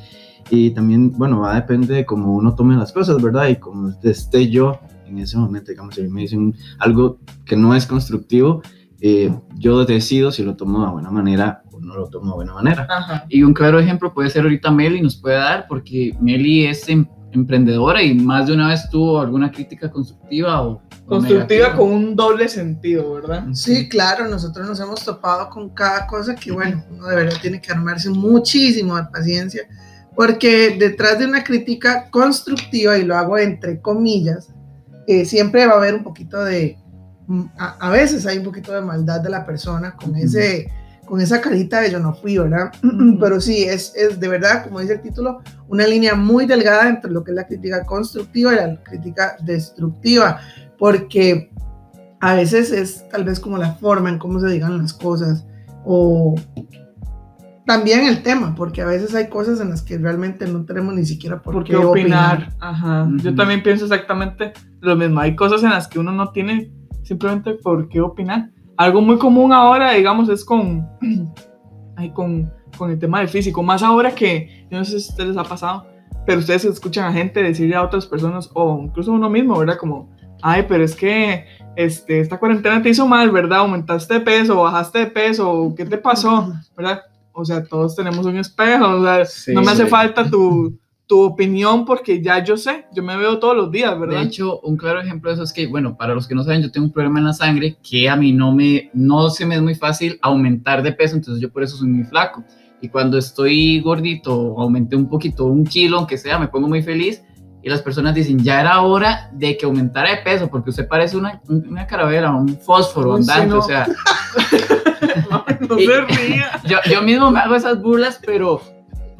Y también, bueno, va a depender de cómo uno tome las cosas, ¿verdad? Y cómo esté yo en ese momento, digamos, si me dicen algo que no es constructivo, eh, yo decido si lo tomo de buena manera o no lo tomo de buena manera. Ajá. Y un claro ejemplo puede ser ahorita Meli nos puede dar, porque Meli es, em- emprendedora y más de una vez tuvo alguna crítica constructiva o, o Constructiva negativa. con un doble sentido, ¿verdad? Sí, claro, nosotros nos hemos topado con cada cosa que, bueno, uno de verdad tiene que armarse muchísimo de paciencia, porque detrás de una crítica constructiva, y lo hago entre comillas, eh, siempre va a haber un poquito de, mm, a, a veces hay un poquito de maldad de la persona con, ese, con esa carita de yo no fui, ¿verdad? (clears throat) Pero sí, es, es de verdad, como dice el título, una línea muy delgada entre lo que es la crítica constructiva y la crítica destructiva, porque a veces es tal vez como la forma en cómo se digan las cosas o también el tema, porque a veces hay cosas en las que realmente no tenemos ni siquiera por, ¿Por qué qué opinar? opinar. Ajá. Yo también pienso exactamente lo mismo. Hay cosas en las que uno no tiene simplemente por qué opinar. Algo muy común ahora, digamos, es con, (clears throat) ay, con, con el tema del físico. Más ahora que, yo no sé si a ustedes les ha pasado, pero ustedes escuchan a gente decirle a otras personas, o incluso a uno mismo, ¿verdad? Como, ay, pero es que este, esta cuarentena te hizo mal, ¿verdad? Aumentaste de peso, bajaste de peso, ¿qué te pasó? ¿Verdad? O sea, todos tenemos un espejo, o sea, Sí, no me hace sí. falta tu, tu opinión porque ya yo sé, yo me veo todos los días, De ¿verdad? hecho, un claro ejemplo de eso es que, bueno, para los que no saben, yo tengo un problema en la sangre que a mí no me, no se me es muy fácil aumentar de peso, entonces yo por eso soy muy flaco. Y cuando estoy gordito, aumenté un poquito, un kilo, aunque sea, me pongo muy feliz. Y las personas dicen, ya era hora de que aumentara de peso, porque usted parece una, una caravera, un fósforo andante, no. o sea, (laughs) no Y- se ría. yo, yo mismo me hago esas burlas, pero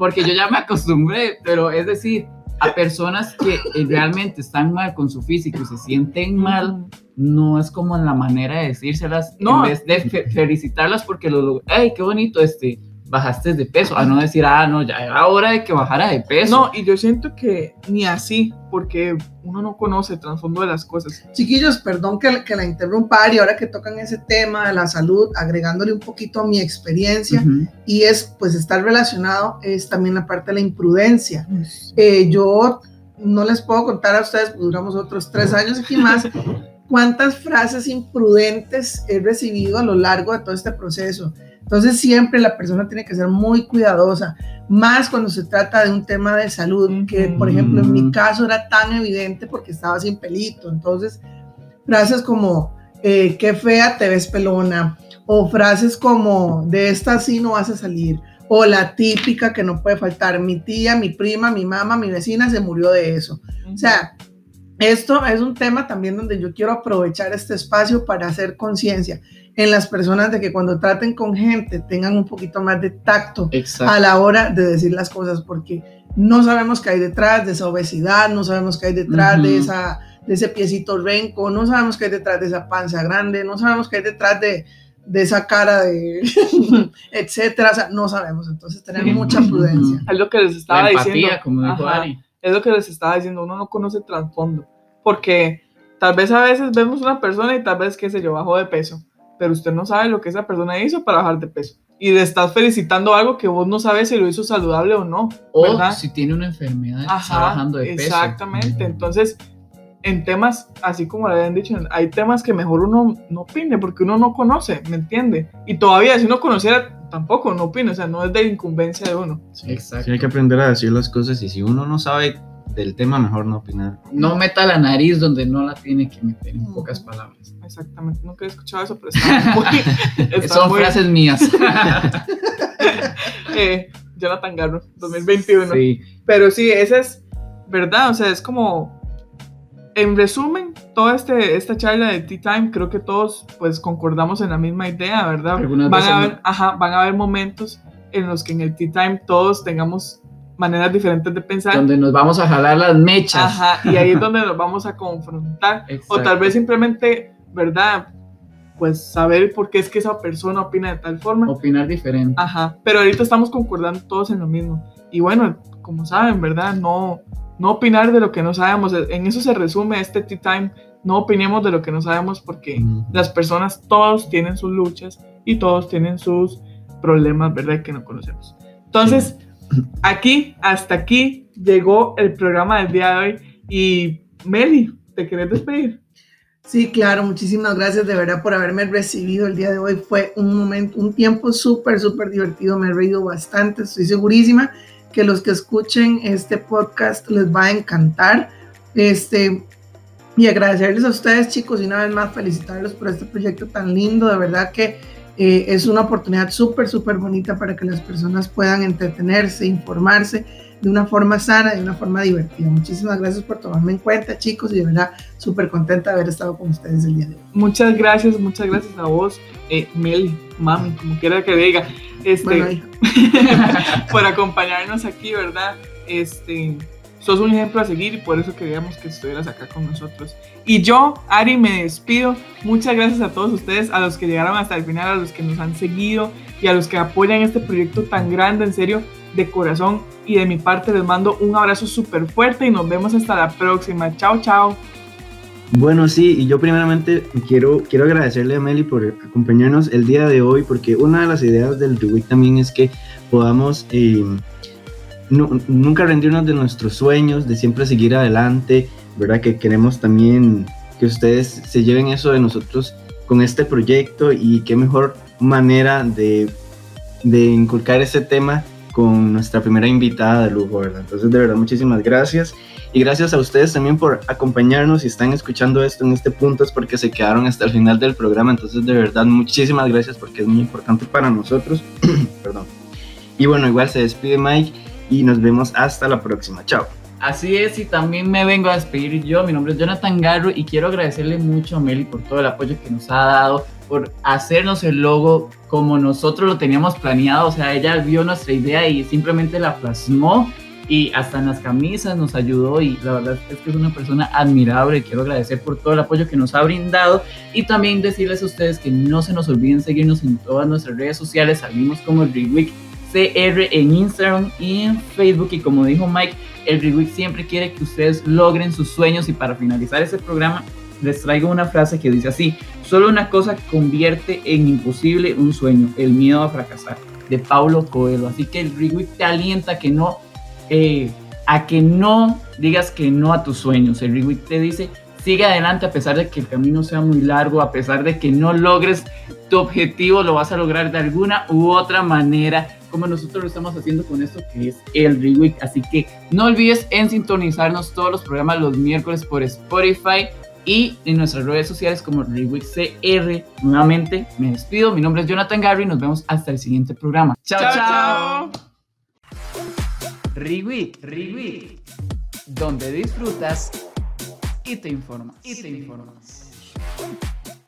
porque yo ya me acostumbré, pero es decir, a personas que eh, realmente están mal con su físico y se sienten mal, no es como la manera de decírselas, No. en vez de fe- felicitarlas porque lo hey, qué bonito, este, bajaste de peso, a no decir, ah, no, ya era hora de que bajara de peso. No, y yo siento que ni así, porque uno no conoce el trasfondo de las cosas. Chiquillos, perdón que, que la interrumpa, Ari, ahora que tocan ese tema de la salud, agregándole un poquito a mi experiencia, Ujú. y es, pues, estar relacionado, es también la parte de la imprudencia. Eh, yo no les puedo contar a ustedes, pues, duramos otros tres años aquí más, (laughs) cuántas frases imprudentes he recibido a lo largo de todo este proceso. Entonces siempre la persona tiene que ser muy cuidadosa, más cuando se trata de un tema de salud, que por ejemplo en mi caso era tan evidente porque estaba sin pelito. Entonces, frases como, eh, qué fea te ves pelona, o frases como, de esta sí no vas a salir, o la típica que no puede faltar, mi tía, mi prima, mi mamá, mi vecina se murió de eso. O sea, esto es un tema también donde yo quiero aprovechar este espacio para hacer conciencia en las personas de que cuando traten con gente tengan un poquito más de tacto Exacto. a la hora de decir las cosas, porque no sabemos qué hay detrás de esa obesidad, no sabemos qué hay detrás de, Ujú. esa, de ese piecito renco, no sabemos qué hay detrás de esa panza grande, no sabemos qué hay detrás de, de esa cara de (laughs) etcétera, o sea, no sabemos, entonces tener Sí. mucha prudencia. Es lo que les La estaba empatía, diciendo. como dijo. Ari. Es lo que les estaba diciendo, uno no conoce el trasfondo. Porque tal vez a veces vemos una persona y tal vez, qué sé yo, bajó de peso. Pero usted no sabe lo que esa persona hizo para bajar de peso. Y le estás felicitando algo que vos no sabes si lo hizo saludable o no. O ¿verdad? si tiene una enfermedad, está Ajá, bajando de peso. exactamente. Entonces, en temas, así como le habían dicho, hay temas que mejor uno no opine porque uno no conoce, ¿me entiende? Y todavía, si uno conociera, tampoco no opine, o sea, no es de incumbencia de uno. Exacto. Sí, hay que aprender a decir las cosas y si uno no sabe del tema, mejor no opinar. No meta la nariz donde no la tiene que meter, en pocas palabras. Exactamente, nunca he escuchado eso, pero está muy. (laughs) está Son muy- frases mías. (laughs) eh, Jonathan Garro, 2021. Sí. Pero sí, esa es verdad, o sea, es como, en resumen, toda este, esta charla de Tea Time, creo que todos pues concordamos en la misma idea, ¿verdad? Algunas Van a, no. haber, ajá, van a haber momentos en los que en el Tea Time todos tengamos maneras diferentes de pensar. Donde nos vamos a jalar las mechas. Ajá, y ahí es (laughs) donde nos vamos a confrontar. O Exacto. tal vez simplemente, ¿verdad? Pues saber por qué es que esa persona opina de tal forma. Opinar diferente. Ajá, pero ahorita estamos concordando todos en lo mismo. Y bueno, como saben, ¿verdad? No, no opinar de lo que no sabemos. En eso se resume este Tea Time. No opinemos de lo que no sabemos porque las personas, todos tienen sus luchas y todos tienen sus problemas, ¿verdad? Que no conocemos. Entonces, aquí, hasta aquí, llegó el programa del día de hoy. Y Meli, ¿te querés despedir? Sí, claro, muchísimas gracias de verdad por haberme recibido el día de hoy. Fue un momento, un tiempo súper, súper divertido. Me he reído bastante, estoy segurísima que los que escuchen este podcast les va a encantar. Este, y agradecerles a ustedes, chicos, y una vez más felicitarlos por este proyecto tan lindo. De verdad que eh, es una oportunidad súper, súper bonita para que las personas puedan entretenerse, informarse de una forma sana, de una forma divertida. Muchísimas gracias por tomarme en cuenta, chicos, y de verdad súper contenta de haber estado con ustedes el día de hoy. Muchas gracias, muchas gracias a vos, eh, Mel, mami, como quiera que diga, este, (laughs) por acompañarnos aquí, ¿verdad? Este, sos un ejemplo a seguir y por eso queríamos que estuvieras acá con nosotros. Y yo, Ari, me despido. Muchas gracias a todos ustedes, a los que llegaron hasta el final, a los que nos han seguido y a los que apoyan este proyecto tan grande, en serio, de corazón. Y de mi parte les mando un abrazo súper fuerte y nos vemos hasta la próxima. Chao, chao. Bueno, sí, y yo primeramente quiero, quiero agradecerle a Meli por acompañarnos el día de hoy, porque una de las ideas del Reweek también es que podamos eh, nunca rendirnos de nuestros sueños, de siempre seguir adelante, ¿verdad? Que queremos también que ustedes se lleven eso de nosotros con este proyecto y qué mejor manera de, de inculcar ese tema con nuestra primera invitada de lujo, ¿verdad? Entonces, de verdad, muchísimas gracias. Y gracias a ustedes también por acompañarnos y están escuchando esto en este punto, es porque se quedaron hasta el final del programa. Entonces, de verdad, muchísimas gracias porque es muy importante para nosotros. (clears throat) Perdón. Y bueno, igual se despide Mike y nos vemos hasta la próxima. Chao. Así es, y también me vengo a despedir yo. Mi nombre es Jonathan Garro y quiero agradecerle mucho a Meli por todo el apoyo que nos ha dado, por hacernos el logo como nosotros lo teníamos planeado. O sea, ella vio nuestra idea y simplemente la plasmó y hasta en las camisas nos ayudó y la verdad es que es una persona admirable. Quiero agradecer por todo el apoyo que nos ha brindado y también decirles a ustedes que no se nos olviden seguirnos en todas nuestras redes sociales. Salimos como el CR en Instagram y en Facebook. Y como dijo Mike, el Reweek siempre quiere que ustedes logren sus sueños. Y para finalizar este programa, les traigo una frase que dice así: Solo una cosa convierte en imposible un sueño, el miedo a fracasar, de Paulo Coelho. Así que el Reweek te alienta que no, eh, a que no digas que no a tus sueños. El Reweek te dice: sigue adelante a pesar de que el camino sea muy largo, a pesar de que no logres tu objetivo, lo vas a lograr de alguna u otra manera como nosotros lo estamos haciendo con esto que es el Reweek. Así que no olvides en sintonizarnos todos los programas los miércoles por Spotify y en nuestras redes sociales como Reweek CR. Nuevamente me despido, mi nombre es Jonathan Gary y nos vemos hasta el siguiente programa. Chao, chao. Reweek, Reweek, donde disfrutas y te informas. Y te informas.